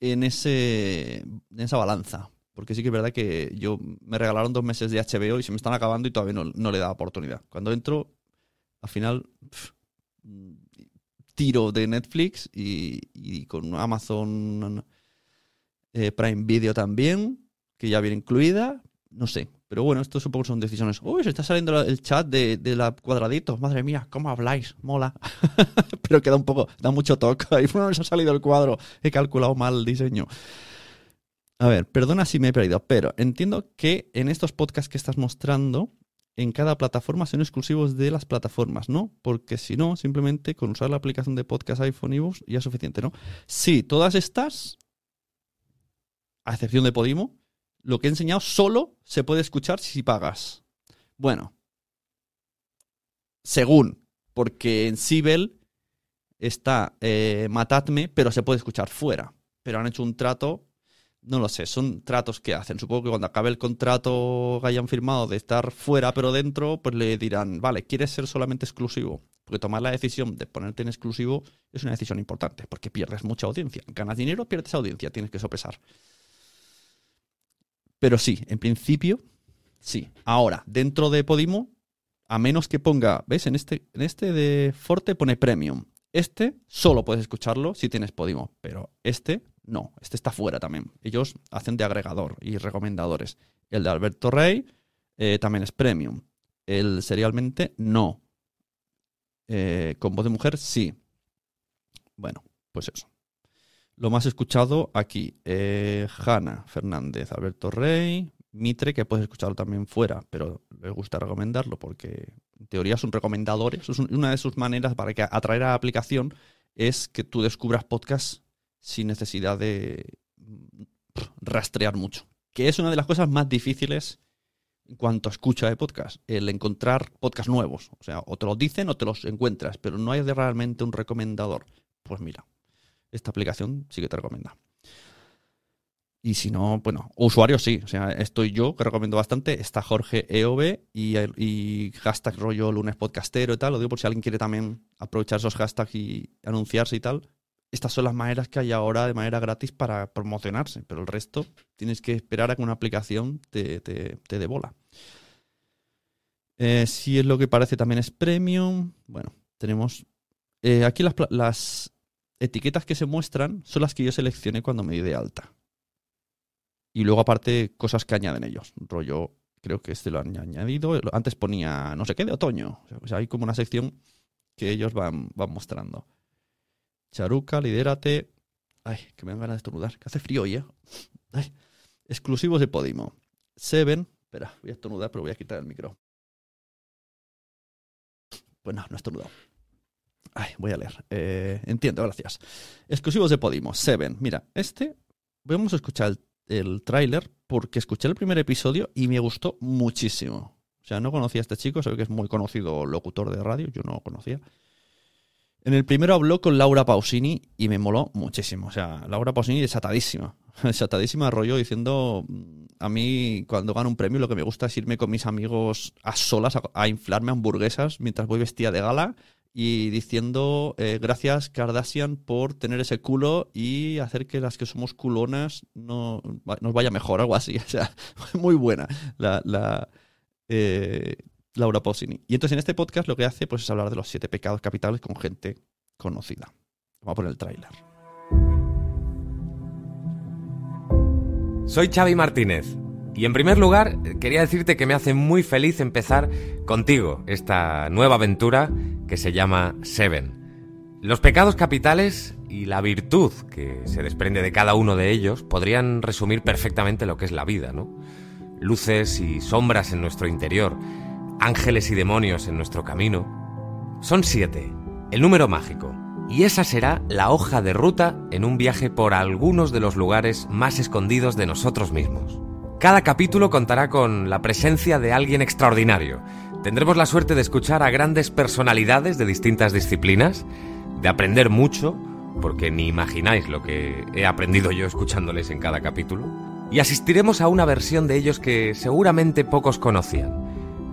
en ese, en esa balanza. Porque sí que es verdad que yo me regalaron dos meses de HBO y se me están acabando y todavía no, no le da oportunidad. Cuando entro, al final tiro de Netflix y, con Amazon eh, Prime Video también, que ya viene incluida. No sé. Pero bueno, esto supongo que son decisiones. Uy, se está saliendo el chat de, de la cuadradito. Madre mía, ¿cómo habláis? Mola. Pero queda un poco, da mucho toque. Ahí no se ha salido el cuadro. He calculado mal el diseño. A ver, perdona si me he perdido, pero entiendo que en estos podcasts que estás mostrando, en cada plataforma son exclusivos de las plataformas, ¿no? Porque si no, simplemente con usar la aplicación de podcast iPhone y Books ya es suficiente, ¿no? Sí, todas estas, a excepción de Podimo, lo que he enseñado solo se puede escuchar si pagas. Bueno, según, porque en Sibel está eh, Matadme, pero se puede escuchar fuera. Pero han hecho un trato, no lo sé, son tratos que hacen. Supongo que cuando acabe el contrato que hayan firmado de estar fuera pero dentro, pues le dirán, vale, ¿quieres ser solamente exclusivo? Porque tomar la decisión de ponerte en exclusivo es una decisión importante, porque pierdes mucha audiencia. Ganas dinero, pierdes audiencia, tienes que sopesar. Pero sí, en principio, sí. Ahora, dentro de Podimo, a menos que ponga, ¿ves? En este, en este de Forte pone Premium. Este solo puedes escucharlo si tienes Podimo, pero este no, este está fuera también. Ellos hacen de agregador y recomendadores. El de Alberto Rey eh, también es Premium. El serialmente no. Eh, con voz de mujer sí. Bueno, pues eso. Lo más escuchado aquí, eh, Hanna Fernández, Alberto Rey, Mitre, que puedes escucharlo también fuera, pero les gusta recomendarlo porque en teoría son recomendadores. Es una de sus maneras para que atraer a la aplicación es que tú descubras podcasts sin necesidad de rastrear mucho. Que es una de las cosas más difíciles en cuanto a escucha de podcast, el encontrar podcasts nuevos. O sea, o te los dicen o te los encuentras, pero no hay realmente un recomendador. Pues mira, esta aplicación sí que te recomienda. Y si no, bueno, usuarios sí. O sea, estoy yo, que recomiendo bastante. Está Jorge EOB y, y hashtag rollo lunes podcastero y tal. Lo digo por si alguien quiere también aprovechar esos hashtags y anunciarse y tal. Estas son las maneras que hay ahora de manera gratis para promocionarse. Pero el resto tienes que esperar a que una aplicación te, te, te dé bola. Eh, si es lo que parece, también es premium. Bueno, tenemos. Eh, aquí las, las etiquetas que se muestran son las que yo seleccioné cuando me di de alta. Y luego, aparte, cosas que añaden ellos. Rollo, creo que este lo han añadido. Antes ponía no sé qué de otoño. O sea, hay como una sección que ellos van, van mostrando. Charuca, lidérate. Ay, que me dan ganas de estornudar. Que hace frío ¿eh? Ay. Exclusivos de Podimo. Seven. Espera, voy a estornudar, pero voy a quitar el micro. Pues no, no he estornudado. Ay, voy a leer. Eh, entiendo, gracias. Exclusivos de Podimo. Seven. Mira, este. Vamos a escuchar el el tráiler porque escuché el primer episodio y me gustó muchísimo. O sea, no conocía a este chico, sé que es muy conocido locutor de radio, yo no lo conocía. En el primero habló con Laura Pausini y me moló muchísimo. O sea, Laura Pausini desatadísima. Desatadísima rollo diciendo, a mí cuando gano un premio lo que me gusta es irme con mis amigos a solas a, a inflarme hamburguesas mientras voy vestida de gala y diciendo eh, gracias Kardashian por tener ese culo y hacer que las que somos culonas no, nos vaya mejor, algo así. O sea, muy buena la, la eh, Laura Pausini. Y entonces en este podcast lo que hace pues, es hablar de los siete pecados capitales con gente conocida. Vamos a poner el tráiler. Soy Xavi Martínez. Y en primer lugar, quería decirte que me hace muy feliz empezar contigo esta nueva aventura que se llama Seven. Los pecados capitales y la virtud que se desprende de cada uno de ellos podrían resumir perfectamente lo que es la vida, ¿no? Luces y sombras en nuestro interior, ángeles y demonios en nuestro camino. Son siete, el número mágico, y esa será la hoja de ruta en un viaje por algunos de los lugares más escondidos de nosotros mismos. Cada capítulo contará con la presencia de alguien extraordinario. Tendremos la suerte de escuchar a grandes personalidades de distintas disciplinas, de aprender mucho, porque ni imagináis lo que he aprendido yo escuchándoles en cada capítulo. y asistiremos a una versión de ellos que seguramente pocos conocían,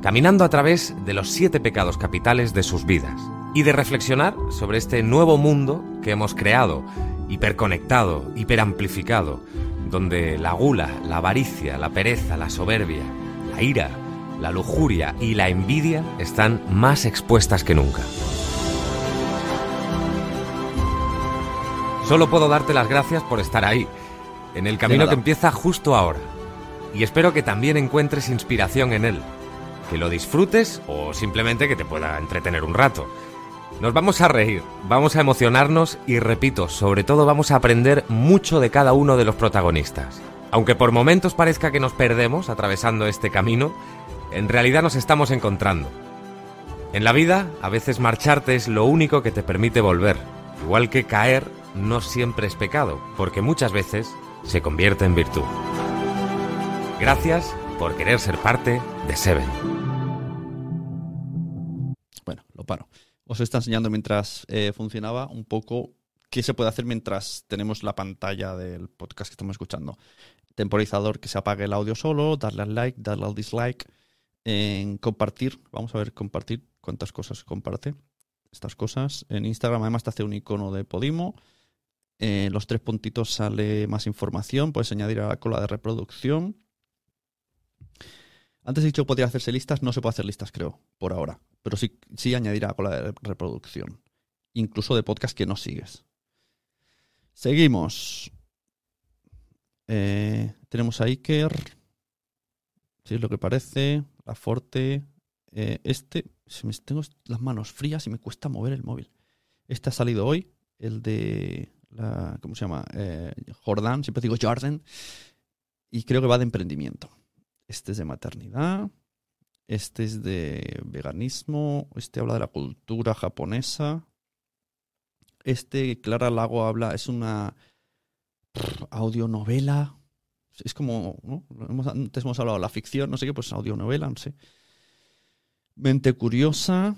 caminando a través de los siete pecados capitales de sus vidas y de reflexionar sobre este nuevo mundo que hemos creado, hiperconectado, hiperamplificado, donde la gula, la avaricia, la pereza, la soberbia, la ira, la lujuria y la envidia están más expuestas que nunca. Solo puedo darte las gracias por estar ahí, en el camino que empieza justo ahora. Y espero que también encuentres inspiración en él, que lo disfrutes o simplemente que te pueda entretener un rato. Nos vamos a reír, vamos a emocionarnos y repito, sobre todo vamos a aprender mucho de cada uno de los protagonistas. Aunque por momentos parezca que nos perdemos atravesando este camino, en realidad nos estamos encontrando. En la vida, a veces marcharte es lo único que te permite volver, igual que caer no siempre es pecado, porque muchas veces se convierte en virtud. Gracias por querer ser parte de Seven. Os está enseñando mientras eh, funcionaba un poco qué se puede hacer mientras tenemos la pantalla del podcast que estamos escuchando. Temporizador que se apague el audio solo, darle al like, darle al dislike, en compartir. Vamos a ver compartir cuántas cosas comparte. Estas cosas. En Instagram además te hace un icono de Podimo. En los tres puntitos sale más información. Puedes añadir a la cola de reproducción. Antes he dicho podría hacerse listas, no se puede hacer listas, creo, por ahora. Pero sí, sí añadir a la cola de reproducción. Incluso de podcast que no sigues. Seguimos. Eh, tenemos a Iker. Si es lo que parece. La Forte. Eh, este. Me tengo las manos frías y me cuesta mover el móvil. Este ha salido hoy. El de. La, ¿Cómo se llama? Eh, Jordan. Siempre digo Jordan. Y creo que va de emprendimiento. Este es de maternidad. Este es de veganismo. Este habla de la cultura japonesa. Este, Clara Lago habla, es una audionovela. Es como, ¿no? Antes hemos hablado de la ficción, no sé qué, pues audionovela, no sé. Mente curiosa.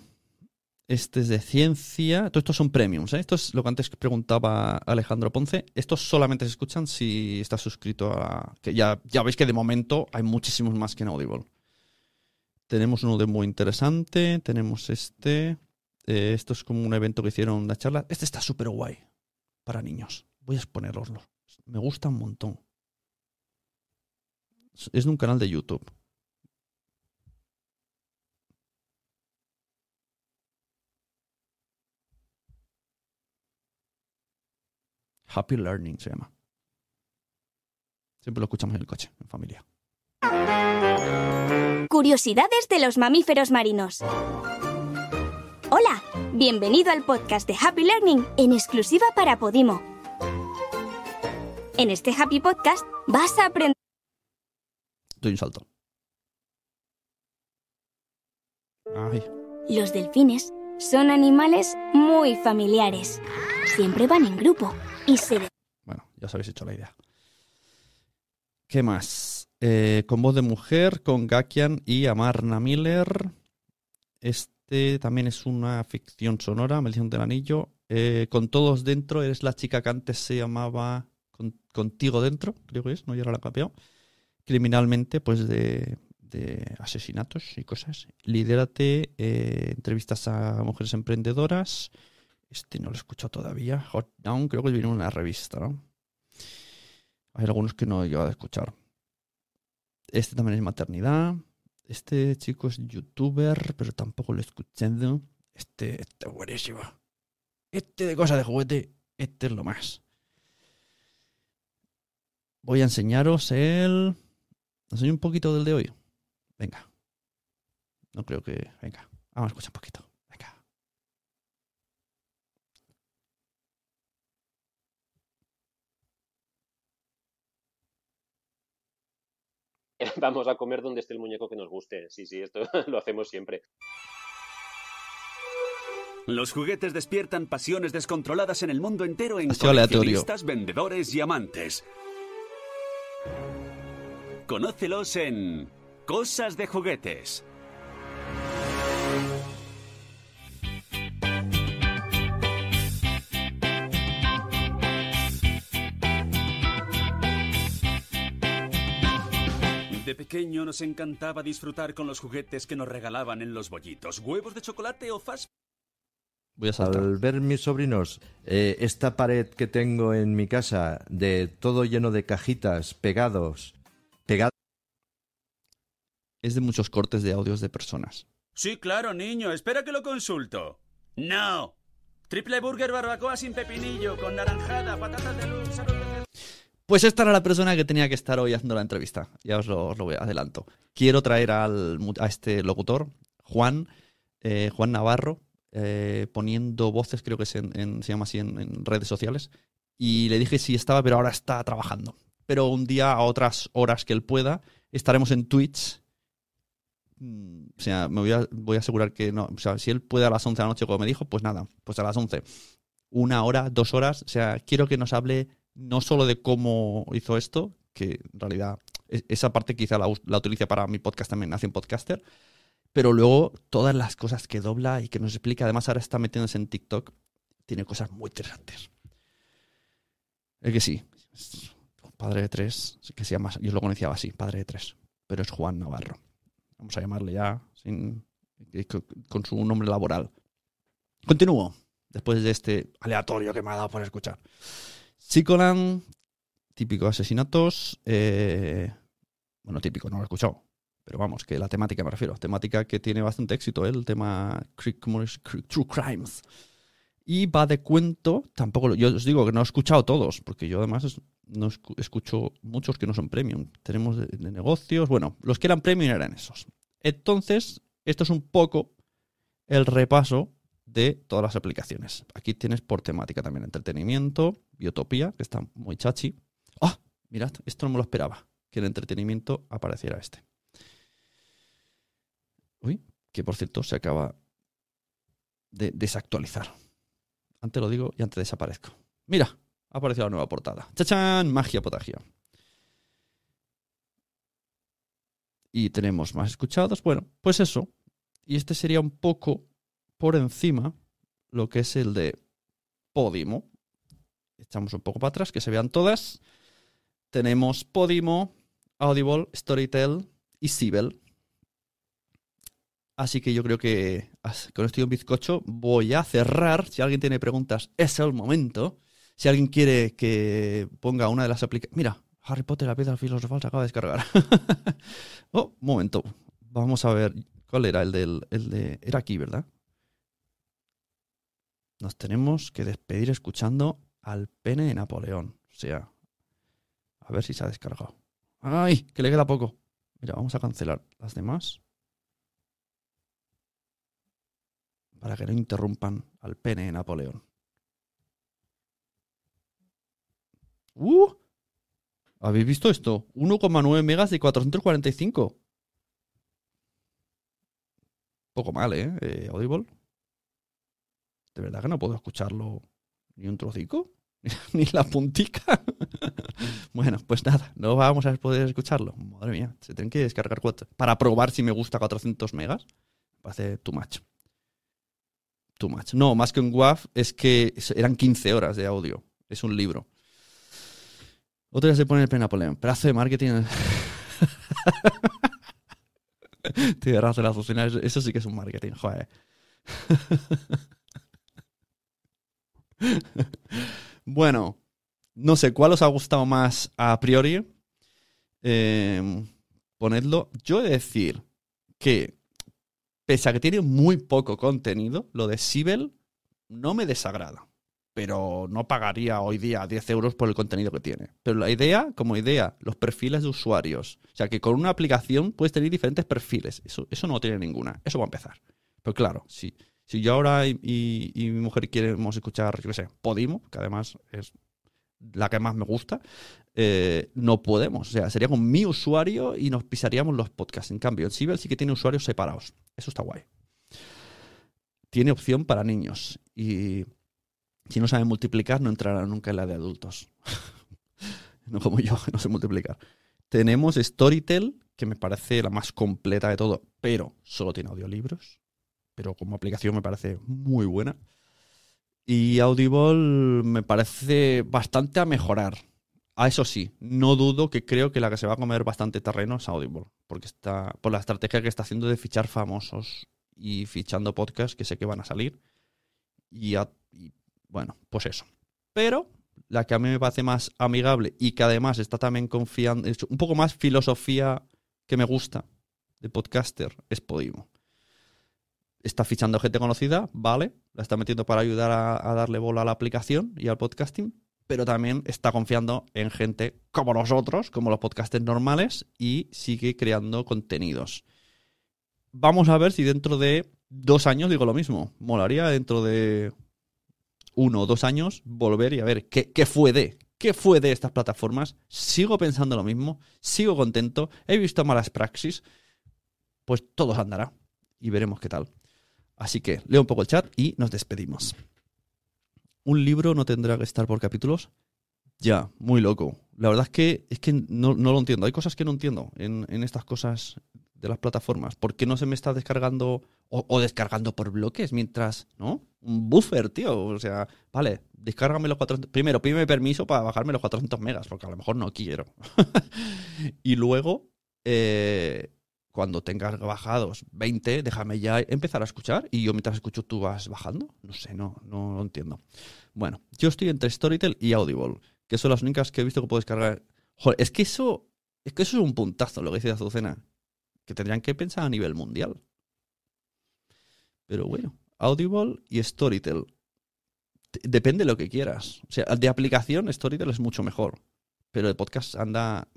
Este es de ciencia. Todo estos son premiums, ¿eh? Esto es lo que antes preguntaba Alejandro Ponce. Estos solamente se escuchan si estás suscrito a... Que ya, ya veis que de momento hay muchísimos más que en Audible. Tenemos uno de muy interesante. Tenemos este. Eh, esto es como un evento que hicieron una charla. Este está súper guay para niños. Voy a exponeroslo. Me gusta un montón. Es de un canal de YouTube. Happy Learning se llama. Siempre lo escuchamos en el coche, en familia. Curiosidades de los mamíferos marinos. Hola, bienvenido al podcast de Happy Learning en exclusiva para Podimo. En este Happy Podcast vas a aprender Doy un salto. Ay, los delfines son animales muy familiares. Siempre van en grupo y se bueno, ya os habéis hecho la idea. ¿Qué más? Eh, con voz de mujer, con Gakian y Amarna Miller. Este también es una ficción sonora, Maldición del Anillo. Eh, con todos dentro, eres la chica que antes se llamaba Con- Contigo Dentro, creo que es, no, ya la cambiado. Criminalmente, pues de, de asesinatos y cosas. Lidérate, eh, entrevistas a mujeres emprendedoras. Este no lo he escuchado todavía. Hot Down, creo que viene en una revista, ¿no? Hay algunos que no he llegado a escuchar. Este también es maternidad. Este chico es youtuber, pero tampoco lo he escuchado. Este, este es buenísimo. Este de cosas de juguete, este es lo más. Voy a enseñaros el... ¿Os enseño un poquito del de hoy? Venga. No creo que... Venga, vamos a escuchar un poquito. Venga. Vamos a comer donde esté el muñeco que nos guste. Sí, sí, esto lo hacemos siempre. Los juguetes despiertan pasiones descontroladas en el mundo entero en coleccionistas, vendedores y amantes. Conócelos en Cosas de Juguetes. De pequeño nos encantaba disfrutar con los juguetes que nos regalaban en los bollitos. ¿Huevos de chocolate o fast Voy a saltar. Al ver mis sobrinos, eh, esta pared que tengo en mi casa, de todo lleno de cajitas, pegados, pegados. Es de muchos cortes de audios de personas. Sí, claro, niño. Espera que lo consulto. No. Triple burger barbacoa sin pepinillo, con naranjada, patatas de luz, Pues esta era la persona que tenía que estar hoy haciendo la entrevista. Ya os lo, adelanto. Quiero traer al, a este locutor, Juan, eh, Juan Navarro, eh, poniendo voces, creo que es en- en- se llama así en, en redes sociales. Y le dije si estaba, pero ahora está trabajando. Pero un día, a otras horas que él pueda, estaremos en Twitch. Mm, O sea, me voy a, voy a asegurar que no. O sea, si él puede a las 11 de la noche, como me dijo, pues nada, pues a las 11. Una hora, dos horas. O sea, quiero que nos hable no solo de cómo hizo esto, que en realidad e- esa parte quizá la, la utilice para mi podcast también, Nación Podcaster, pero luego todas las cosas que dobla y que nos explica, además ahora está metiéndose en TikTok, tiene cosas muy interesantes. Es que sí, padre de tres, que se llama, yo lo conocía así, padre de tres, pero es Juan Navarro. Vamos a llamarle ya sin, con, con su nombre laboral. Continúo, después de este aleatorio que me ha dado por escuchar. Psicolan, típico asesinatos. eh, bueno, típico, no lo he escuchado. Pero vamos, que la temática me refiero. Temática que tiene bastante éxito, ¿eh? el tema True Crimes. Y va de cuento, tampoco, yo os digo que no he escuchado todos, porque yo además no escu- escucho muchos que no son premium. Tenemos de, de negocios, bueno, los que eran premium eran esos. Entonces, esto es un poco el repaso de todas las aplicaciones. Aquí tienes por temática también entretenimiento, biotopía, que está muy chachi. ¡Ah! mirad, esto no me lo esperaba, que en entretenimiento apareciera este. Uy, que por cierto se acaba de desactualizar. Antes lo digo y antes desaparezco. Mira, ha aparecido la nueva portada. ¡Chachán! Magia potagia. Y tenemos más escuchados. Bueno, pues eso. Y este sería un poco por encima lo que es el de Podimo. Echamos un poco para atrás, que se vean todas. Tenemos Podimo, Audible, Storytel y Sibel. Así que yo creo que con esto y un bizcocho voy a cerrar. Si alguien tiene preguntas, es el momento. Si alguien quiere que ponga una de las aplicaciones... Mira, Harry Potter, la piedra filosofal se acaba de descargar. oh, momento. Vamos a ver. ¿Cuál era el del... El de... Era aquí, ¿verdad? Nos tenemos que despedir escuchando al pene de Napoleón. O sea, a ver si se ha descargado. ¡Ay! Que le queda poco. Mira, vamos a cancelar las demás. Para que no interrumpan al pene de Napoleón. ¡Uh! ¿Habéis visto esto? 1,9 megas de 445. Poco mal, ¿eh? Eh, Audible. De verdad que no puedo escucharlo ni un trocico, ni la puntica. bueno, pues nada, no vamos a poder escucharlo. Madre mía, se tienen que descargar cuatro. Para probar si me gusta 400 megas. Me parece too much. Too much. No, más que un WAV es que eran 15 horas de audio. Es un libro. Otro día se pone el pene Napoleón. Pedazo de marketing. Tiene razón la eso sí que es un marketing, joder. Bueno, no sé cuál os ha gustado más a priori. Eh, ponedlo. Yo he de decir que, pese a que tiene muy poco contenido, lo de Sibel no me desagrada. Pero no pagaría hoy día 10 euros por el contenido que tiene. Pero la idea, como idea, los perfiles de usuarios. O sea, que con una aplicación puedes tener diferentes perfiles. Eso, eso no tiene ninguna. Eso va a empezar. Pero claro, si, si yo ahora y, mi mujer queremos escuchar, yo qué sé, Podimo, que además es la que más me gusta, eh, no podemos. O sea, sería con mi usuario y nos pisaríamos los podcasts. En cambio, en Sibel sí que tiene usuarios separados. Eso está guay. Tiene opción para niños. Y si no saben multiplicar, no entrarán nunca en la de adultos. no como yo, no sé multiplicar. Tenemos Storytel, que me parece la más completa de todo, pero solo tiene audiolibros. Pero como aplicación me parece muy buena. Y Audible me parece bastante a mejorar. A eso sí, no dudo que creo que la que se va a comer bastante terreno es Audible, porque está por la estrategia que está haciendo de fichar famosos y fichando podcasts que sé que van a salir. Y, bueno, pues eso. Pero la que a mí me parece más amigable y que además está también confiando, un poco más filosofía que me gusta de podcaster, es Podimo. Está fichando gente conocida, vale, la está metiendo para ayudar a, darle bola a la aplicación y al podcasting, pero también está confiando en gente como nosotros, como los podcasters normales, y sigue creando contenidos. Vamos a ver si dentro de dos años digo lo mismo. Molaría dentro de uno o dos años volver y a ver qué, qué fue de, qué fue de estas plataformas. Sigo pensando lo mismo, sigo contento, he visto malas praxis, pues todo andará y veremos qué tal. Así que leo un poco el chat y nos despedimos. ¿Un libro no tendrá que estar por capítulos? Ya, muy loco. La verdad es que, es que no, no lo entiendo. Hay cosas que no entiendo en, en estas cosas de las plataformas. ¿Por qué no se me está descargando o, descargando por bloques mientras, ¿no? Un buffer, tío. O sea, vale, descárgame los 400. Primero, pídeme permiso para bajarme los 400 megas, porque a lo mejor no quiero. y luego, eh, cuando tengas bajados 20, déjame ya empezar a escuchar y yo mientras escucho tú vas bajando. No sé, no, no lo entiendo. Bueno, yo estoy entre Storytel y Audible, que son las únicas que he visto que puedo descargar. Joder, es que eso, es que eso es un puntazo lo que dice Azucena, que tendrían que pensar a nivel mundial. Pero bueno, Audible y Storytel. Depende de lo que quieras. O sea, de aplicación Storytel es mucho mejor, pero de podcast anda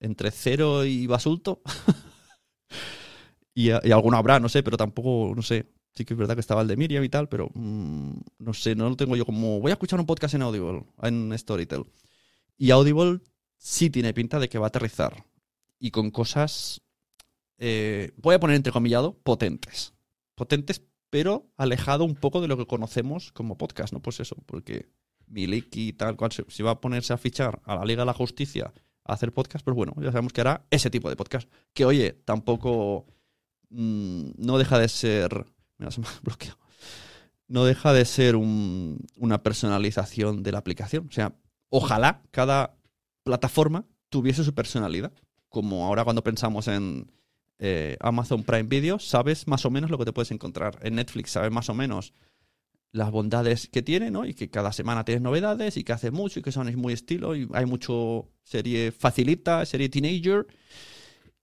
entre cero y basulto. y, y alguno habrá, no sé, pero tampoco, no sé. Sí que es verdad que estaba el de Miriam y tal, pero mm, no sé, no lo tengo yo como... Voy a escuchar un podcast en Audible, en Storytel. Y Audible sí tiene pinta de que va a aterrizar. Y con cosas, eh, voy a poner entrecomillado, potentes. Potentes, pero alejado un poco de lo que conocemos como podcast, ¿no? Pues eso, porque Miliki y tal cual, si va a ponerse a fichar a la Liga de la Justicia hacer podcast, pues bueno, ya sabemos que hará ese tipo de podcast. Que oye, tampoco mm, no deja de ser. No deja de ser un- una personalización de la aplicación. O sea, ojalá cada plataforma tuviese su personalidad. Como ahora cuando pensamos en eh, Amazon Prime Video, sabes más o menos lo que te puedes encontrar. En Netflix sabes más o menos las bondades que tiene, ¿no? Y que cada semana tienes novedades y que hace mucho y que son muy estilo y hay mucho serie facilita, serie teenager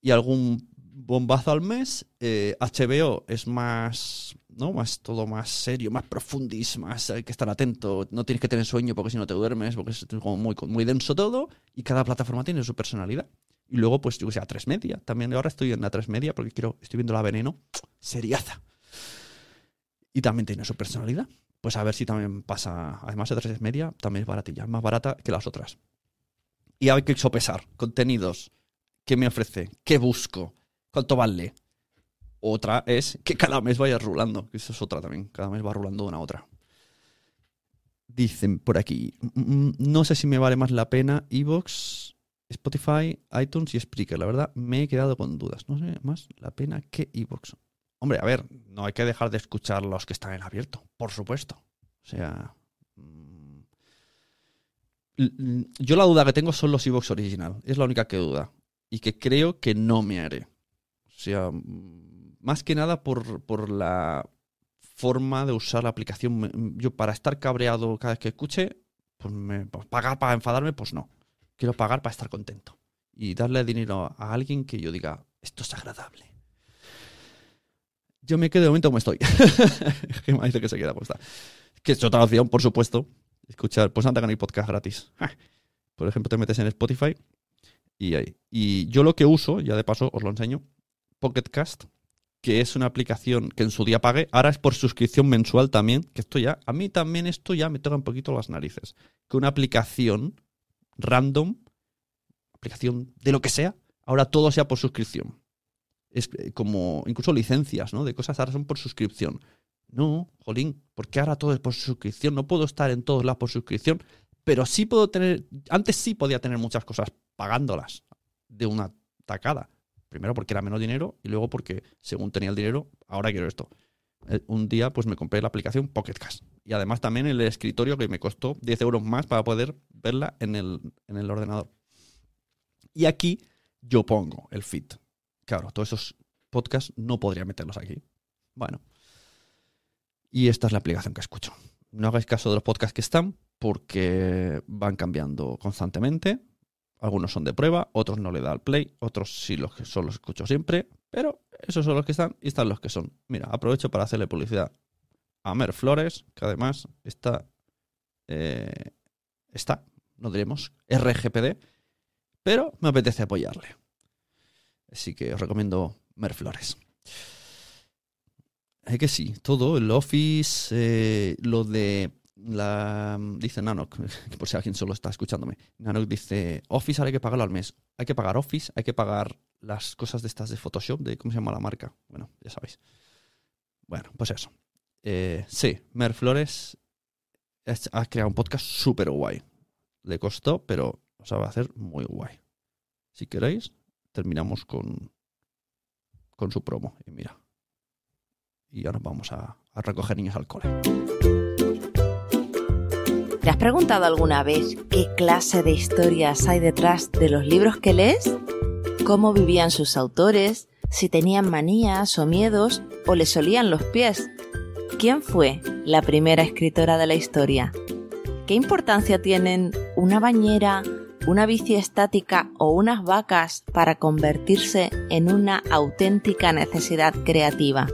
y algún bombazo al mes. Eh, HBO es más, ¿no? Más todo más serio, más profundis, más hay que estar atento. No tienes que tener sueño porque si no te duermes, porque es como muy, muy denso todo y cada plataforma tiene su personalidad. Y luego, pues, yo sé, a tres media. También ahora estoy en la tres media porque quiero, estoy viendo la veneno. Seriaza. Y también tiene su personalidad. Pues a ver si también pasa. Además, de tres media también es baratilla, más barata que las otras. Y hay que sopesar contenidos. ¿Qué me ofrece? ¿Qué busco? ¿Cuánto vale? Otra es que cada mes vaya rulando. Eso es otra también. Cada mes va rulando una a otra. Dicen por aquí. mm, mm, No sé si me vale más la pena Evox, Spotify, iTunes y Spreaker. La verdad, me he quedado con dudas. No sé más la pena que Evox. Hombre, a ver, no hay que dejar de escuchar los que están en abierto, por supuesto. O sea. mm, Yo la duda que tengo son los Evox original. Es la única que duda. Y que creo que no me haré. O sea, mm, más que nada por, por la forma de usar la aplicación. Me- Yo para estar cabreado cada vez que escuche, pues me, pues pagar para enfadarme, pues no. Quiero pagar para estar contento. Y darle dinero a alguien que yo diga, esto es agradable. Yo me quedo de momento como estoy. Gemma dice que se queda como está. Que es otra opción, por supuesto. Escuchar, pues anda que hay podcast gratis. Ah. Por ejemplo, te metes en Spotify y ahí. Y yo lo que uso, ya de paso os lo enseño, Pocket Cast, que es una aplicación que en su día pagué, ahora es por suscripción mensual también, que esto ya, a mí también esto ya me toca un poquito las narices. Que una aplicación random, aplicación de lo que sea, ahora todo sea por suscripción. Es eh, como incluso licencias, ¿no? De cosas ahora son por suscripción. No, jolín, porque ahora todo es por suscripción. No puedo estar en todos lados por suscripción, pero sí puedo tener. Antes sí podía tener muchas cosas pagándolas de una tacada. Primero porque era menos dinero y luego porque según tenía el dinero, ahora quiero esto. Eh, Un día pues me compré la aplicación Pocket Cast. Y además también el escritorio que me costó 10 euros más para poder verla en el, en el ordenador. Y aquí yo pongo el feed. Claro, todos esos podcasts no podría meterlos aquí. Bueno. Y esta es la aplicación que escucho. No hagáis caso de los podcasts que están porque van cambiando constantemente. Algunos son de prueba, otros no le da al play, otros sí los que son los escucho siempre, pero esos son los que están y están los que son. Mira, aprovecho para hacerle publicidad a Mer Flores, que además está, eh, está, no diremos, RGPD, pero me apetece apoyarle. Así que os recomiendo Mer Flores. Es que sí, todo, el Office, eh, lo de la dice Nanok, por si alguien solo está escuchándome. Nanok dice, Office ahora hay que pagarlo al mes. Hay que pagar Office, hay que pagar las cosas de estas de Photoshop, de cómo se llama la marca. Bueno, ya sabéis. Bueno, pues eso. Eh, sí, Mer Flores ha creado un podcast súper guay. Le costó, pero os va a hacer muy guay. Si queréis, terminamos con, con su promo. Y mira. Y ahora vamos a, a recoger niños al cole. ¿Te has preguntado alguna vez qué clase de historias hay detrás de los libros que lees? ¿Cómo vivían sus autores? ¿Si tenían manías o miedos o les solían los pies? ¿Quién fue la primera escritora de la historia? ¿Qué importancia tienen una bañera, una bici estática o unas vacas para convertirse en una auténtica necesidad creativa?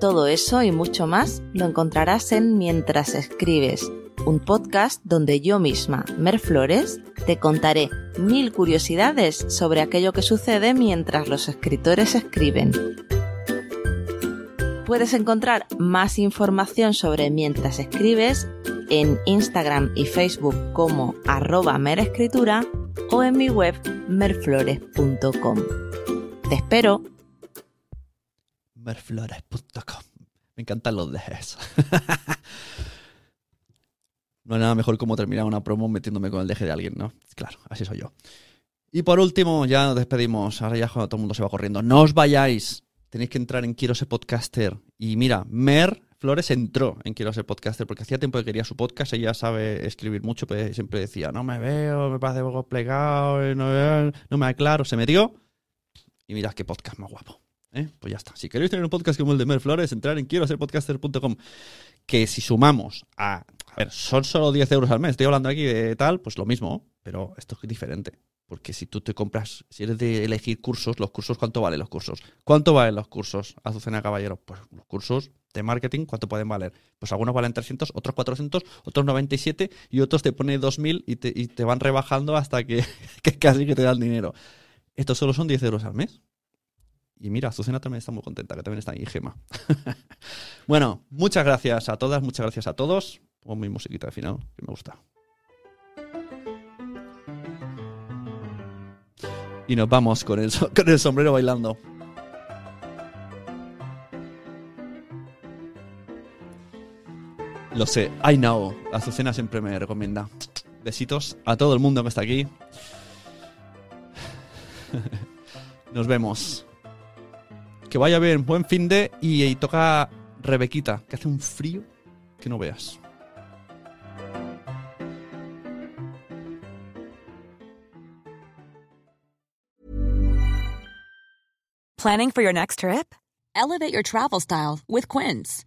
Todo eso y mucho más lo encontrarás en Mientras escribes, un podcast donde yo misma, Mer Flores, te contaré mil curiosidades sobre aquello que sucede mientras los escritores escriben. Puedes encontrar más información sobre Mientras escribes en Instagram y Facebook como arroba merescritura o en mi web merflores.com. Te espero. merflores.com. Me encantan los dejes. no hay nada mejor como terminar una promo metiéndome con el deje de alguien, ¿no? Claro, así soy yo. Y por último, ya nos despedimos. Ahora ya todo el mundo se va corriendo. No os vayáis. Tenéis que entrar en Quiero ser podcaster. Y mira, Mer Flores entró en Quiero ser podcaster porque hacía tiempo que quería su podcast. Ella sabe escribir mucho, pero siempre decía, no me veo, me parece poco plegado, no, no me aclaro. Se metió. Y mirad qué podcast más guapo. ¿eh? Pues ya está. Si queréis tener un podcast como el de Mer Flores, entrar en quiero ser podcaster.com. Que si sumamos a. A ver, son solo 10 euros al mes. Estoy hablando aquí de tal, pues lo mismo. Pero esto es diferente. Porque si tú te compras, si eres de elegir cursos, los cursos, ¿cuánto valen los cursos? ¿Cuánto valen los cursos, Azucena Caballero? Pues los cursos de marketing, ¿cuánto pueden valer? Pues algunos valen 300, otros 400, otros 97 y otros te pone 2000 y te, te van rebajando hasta que, que casi que te dan dinero. Estos solo son 10 euros al mes. Y mira, Azucena también está muy contenta, que también está ahí, Gema. bueno, muchas gracias a todas, muchas gracias a todos. Pongo mi musiquita de final, que me gusta. Y nos vamos con el sombrero bailando. Lo sé, I know. Azucena siempre me recomienda. Besitos a todo el mundo que está aquí. Nos vemos. Que vaya bien, buen fin de y, y toca Rebequita, que hace un frío que no veas. Planning for your next trip? Elevate your travel style with Quince.